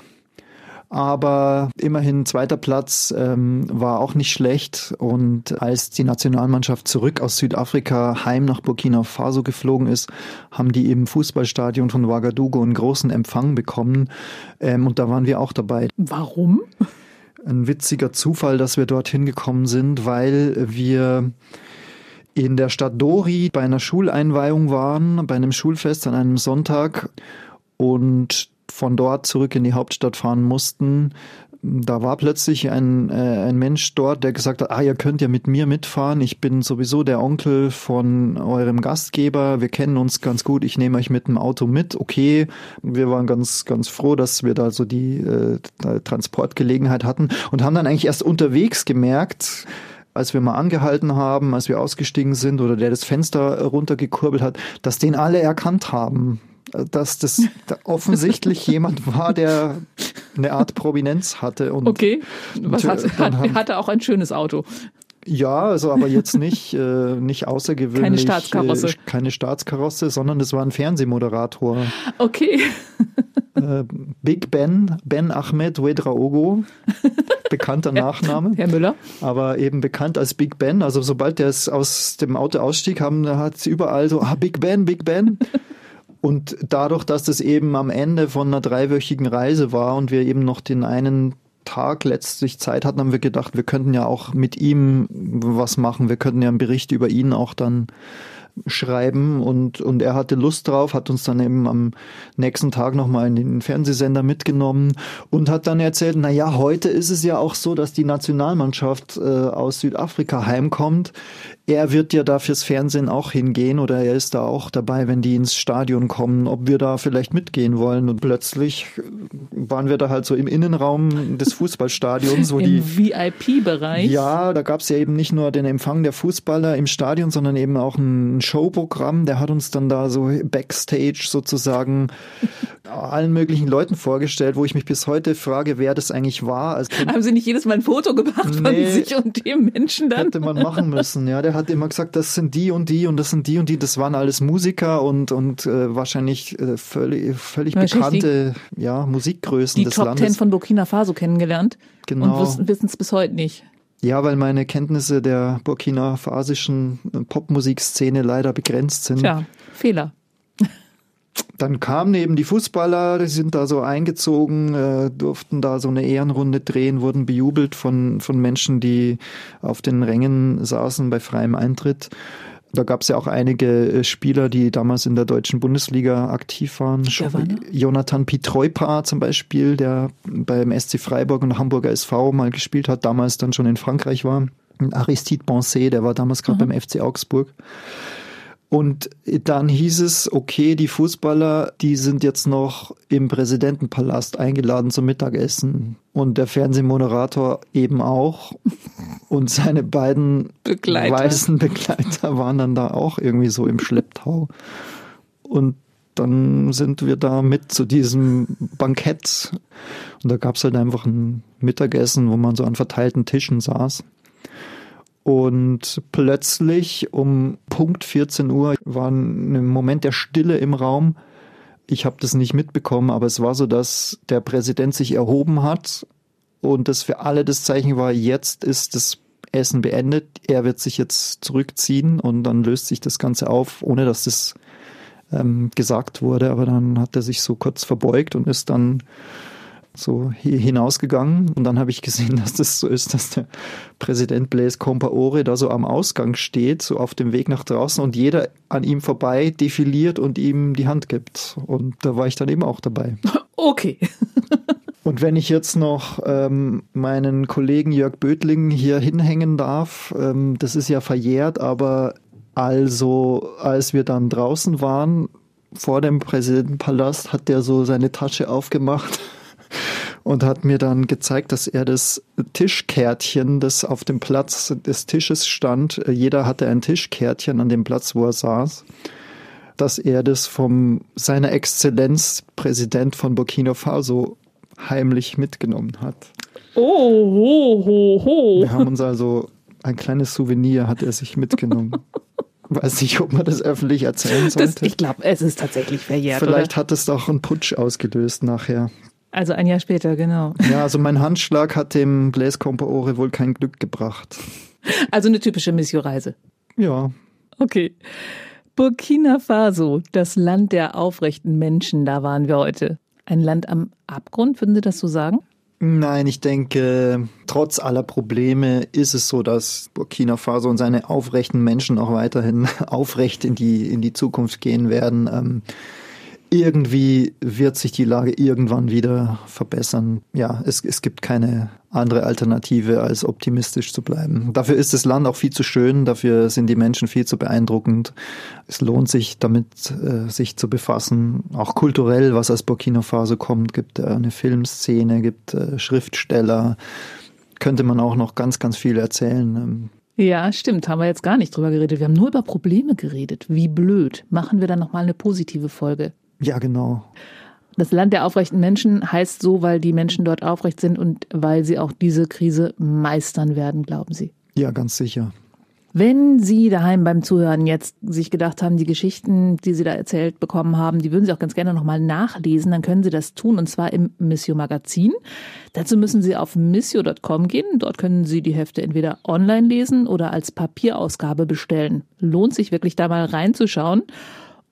Speaker 3: aber immerhin zweiter Platz ähm, war auch nicht schlecht. Und als die Nationalmannschaft zurück aus Südafrika heim nach Burkina Faso geflogen ist, haben die im Fußballstadion von Ouagadougou einen großen Empfang bekommen. Ähm, und da waren wir auch dabei.
Speaker 2: Warum?
Speaker 3: Ein witziger Zufall, dass wir dorthin gekommen sind, weil wir in der Stadt Dori bei einer Schuleinweihung waren, bei einem Schulfest an einem Sonntag. Und von dort zurück in die Hauptstadt fahren mussten, da war plötzlich ein, äh, ein Mensch dort, der gesagt hat, ah, ihr könnt ja mit mir mitfahren. Ich bin sowieso der Onkel von eurem Gastgeber. Wir kennen uns ganz gut. Ich nehme euch mit dem Auto mit. Okay, wir waren ganz, ganz froh, dass wir da so die äh, Transportgelegenheit hatten und haben dann eigentlich erst unterwegs gemerkt, als wir mal angehalten haben, als wir ausgestiegen sind oder der das Fenster runtergekurbelt hat, dass den alle erkannt haben dass das offensichtlich [LAUGHS] jemand war, der eine Art Prominenz hatte. Und
Speaker 2: okay, was hat, hat, er hatte auch ein schönes Auto.
Speaker 3: Ja, also aber jetzt nicht, äh, nicht außergewöhnlich. Keine
Speaker 2: Staatskarosse. Äh,
Speaker 3: keine Staatskarosse, sondern es war ein Fernsehmoderator.
Speaker 2: Okay.
Speaker 3: Äh, Big Ben, Ben Ahmed Wedraogo, bekannter [LAUGHS] Nachname.
Speaker 2: Herr Müller.
Speaker 3: Aber eben bekannt als Big Ben. Also sobald der aus dem Auto ausstieg, haben, hat sie überall so, ah, Big Ben, Big Ben. [LAUGHS] Und dadurch, dass das eben am Ende von einer dreiwöchigen Reise war und wir eben noch den einen Tag letztlich Zeit hatten, haben wir gedacht, wir könnten ja auch mit ihm was machen. Wir könnten ja einen Bericht über ihn auch dann schreiben und, und er hatte Lust drauf, hat uns dann eben am nächsten Tag nochmal in den Fernsehsender mitgenommen und hat dann erzählt, na ja, heute ist es ja auch so, dass die Nationalmannschaft äh, aus Südafrika heimkommt. Er wird ja da fürs Fernsehen auch hingehen oder er ist da auch dabei, wenn die ins Stadion kommen, ob wir da vielleicht mitgehen wollen. Und plötzlich waren wir da halt so im Innenraum des [LAUGHS] Fußballstadions, wo
Speaker 2: Im
Speaker 3: die
Speaker 2: VIP-Bereich.
Speaker 3: Ja, da gab es ja eben nicht nur den Empfang der Fußballer im Stadion, sondern eben auch ein Showprogramm. Der hat uns dann da so backstage sozusagen [LAUGHS] allen möglichen Leuten vorgestellt, wo ich mich bis heute frage, wer das eigentlich war.
Speaker 2: Also, Haben Sie nicht jedes Mal ein Foto gemacht nee, von sich und dem Menschen dann?
Speaker 3: Hätte man machen müssen, ja. Der hat immer gesagt, das sind die und die und das sind die und die. Das waren alles Musiker und, und äh, wahrscheinlich äh, völlig, völlig bekannte die, ja, Musikgrößen
Speaker 2: die
Speaker 3: des
Speaker 2: Top
Speaker 3: Landes.
Speaker 2: Die Top Ten von Burkina Faso kennengelernt
Speaker 3: genau.
Speaker 2: und wissen es bis heute nicht.
Speaker 3: Ja, weil meine Kenntnisse der burkina-fasischen Popmusikszene leider begrenzt sind.
Speaker 2: Tja, Fehler.
Speaker 3: Dann kamen eben die Fußballer, die sind da so eingezogen, äh, durften da so eine Ehrenrunde drehen, wurden bejubelt von, von Menschen, die auf den Rängen saßen bei freiem Eintritt. Da gab es ja auch einige äh, Spieler, die damals in der deutschen Bundesliga aktiv waren.
Speaker 2: war
Speaker 3: Jonathan Pietreupa zum Beispiel, der beim SC Freiburg und Hamburger SV mal gespielt hat, damals dann schon in Frankreich war. Aristide Bonset, der war damals gerade mhm. beim FC Augsburg. Und dann hieß es, okay, die Fußballer, die sind jetzt noch im Präsidentenpalast eingeladen zum Mittagessen. Und der Fernsehmoderator eben auch. Und seine beiden
Speaker 2: Begleiter.
Speaker 3: weißen Begleiter waren dann da auch irgendwie so im Schlepptau. Und dann sind wir da mit zu diesem Bankett. Und da gab es halt einfach ein Mittagessen, wo man so an verteilten Tischen saß. Und plötzlich um Punkt 14 Uhr war ein Moment der Stille im Raum. Ich habe das nicht mitbekommen, aber es war so, dass der Präsident sich erhoben hat und das für alle das Zeichen war, jetzt ist das Essen beendet, er wird sich jetzt zurückziehen und dann löst sich das Ganze auf, ohne dass das ähm, gesagt wurde. Aber dann hat er sich so kurz verbeugt und ist dann so hinausgegangen und dann habe ich gesehen, [LAUGHS] dass das so ist, dass der Präsident Blaise Compaore da so am Ausgang steht, so auf dem Weg nach draußen und jeder an ihm vorbei defiliert und ihm die Hand gibt. Und da war ich dann eben auch dabei. [LAUGHS]
Speaker 2: Okay. [LAUGHS]
Speaker 3: Und wenn ich jetzt noch ähm, meinen Kollegen Jörg Bödling hier hinhängen darf, ähm, das ist ja verjährt, aber also als wir dann draußen waren, vor dem Präsidentenpalast, hat der so seine Tasche aufgemacht und hat mir dann gezeigt, dass er das Tischkärtchen, das auf dem Platz des Tisches stand, äh, jeder hatte ein Tischkärtchen an dem Platz, wo er saß, dass er das vom seiner Exzellenz Präsident von Burkina Faso heimlich mitgenommen hat.
Speaker 2: Oh, ho, ho, ho.
Speaker 3: Wir haben uns also ein kleines Souvenir hat er sich mitgenommen. [LAUGHS] Weiß nicht, ob man das öffentlich erzählen sollte. Das,
Speaker 2: ich glaube, es ist tatsächlich verjährt.
Speaker 3: Vielleicht
Speaker 2: oder?
Speaker 3: hat es doch einen Putsch ausgelöst nachher.
Speaker 2: Also ein Jahr später, genau.
Speaker 3: Ja, also mein Handschlag hat dem Blaise Compaore wohl kein Glück gebracht.
Speaker 2: Also eine typische Missio-Reise.
Speaker 3: Ja.
Speaker 2: Okay. Burkina Faso, das Land der aufrechten Menschen, da waren wir heute. Ein Land am Abgrund, würden Sie das so sagen?
Speaker 3: Nein, ich denke, trotz aller Probleme ist es so, dass Burkina Faso und seine aufrechten Menschen auch weiterhin [LAUGHS] aufrecht in die, in die Zukunft gehen werden. Ähm, irgendwie wird sich die Lage irgendwann wieder verbessern. Ja, es, es gibt keine andere Alternative, als optimistisch zu bleiben. Dafür ist das Land auch viel zu schön, dafür sind die Menschen viel zu beeindruckend. Es lohnt sich damit, äh, sich zu befassen. Auch kulturell, was aus Burkina Faso kommt, gibt äh, eine Filmszene, gibt äh, Schriftsteller. Könnte man auch noch ganz, ganz viel erzählen. Ähm,
Speaker 2: ja, stimmt. Haben wir jetzt gar nicht drüber geredet. Wir haben nur über Probleme geredet. Wie blöd. Machen wir dann nochmal eine positive Folge.
Speaker 3: Ja, genau.
Speaker 2: Das Land der aufrechten Menschen heißt so, weil die Menschen dort aufrecht sind und weil sie auch diese Krise meistern werden, glauben Sie?
Speaker 3: Ja, ganz sicher.
Speaker 2: Wenn Sie daheim beim Zuhören jetzt sich gedacht haben, die Geschichten, die Sie da erzählt bekommen haben, die würden Sie auch ganz gerne nochmal nachlesen, dann können Sie das tun und zwar im Missio Magazin. Dazu müssen Sie auf missio.com gehen. Dort können Sie die Hefte entweder online lesen oder als Papierausgabe bestellen. Lohnt sich wirklich da mal reinzuschauen.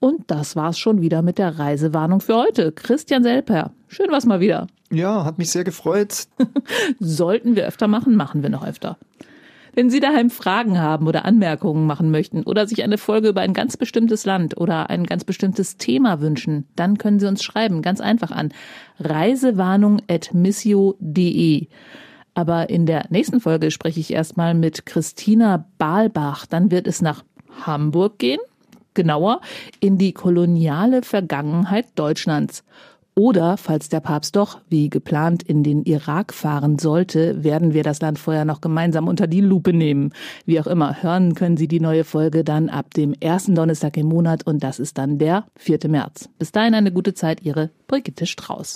Speaker 2: Und das war's schon wieder mit der Reisewarnung für heute. Christian Selper, schön was mal wieder.
Speaker 3: Ja, hat mich sehr gefreut. [LAUGHS]
Speaker 2: Sollten wir öfter machen, machen wir noch öfter. Wenn Sie daheim Fragen haben oder Anmerkungen machen möchten oder sich eine Folge über ein ganz bestimmtes Land oder ein ganz bestimmtes Thema wünschen, dann können Sie uns schreiben, ganz einfach an reisewarnung.missio.de. Aber in der nächsten Folge spreche ich erstmal mit Christina Balbach. Dann wird es nach Hamburg gehen, genauer in die koloniale Vergangenheit Deutschlands. Oder, falls der Papst doch, wie geplant, in den Irak fahren sollte, werden wir das Land vorher noch gemeinsam unter die Lupe nehmen. Wie auch immer, hören können Sie die neue Folge dann ab dem ersten Donnerstag im Monat und das ist dann der 4. März. Bis dahin eine gute Zeit, Ihre Brigitte Strauß.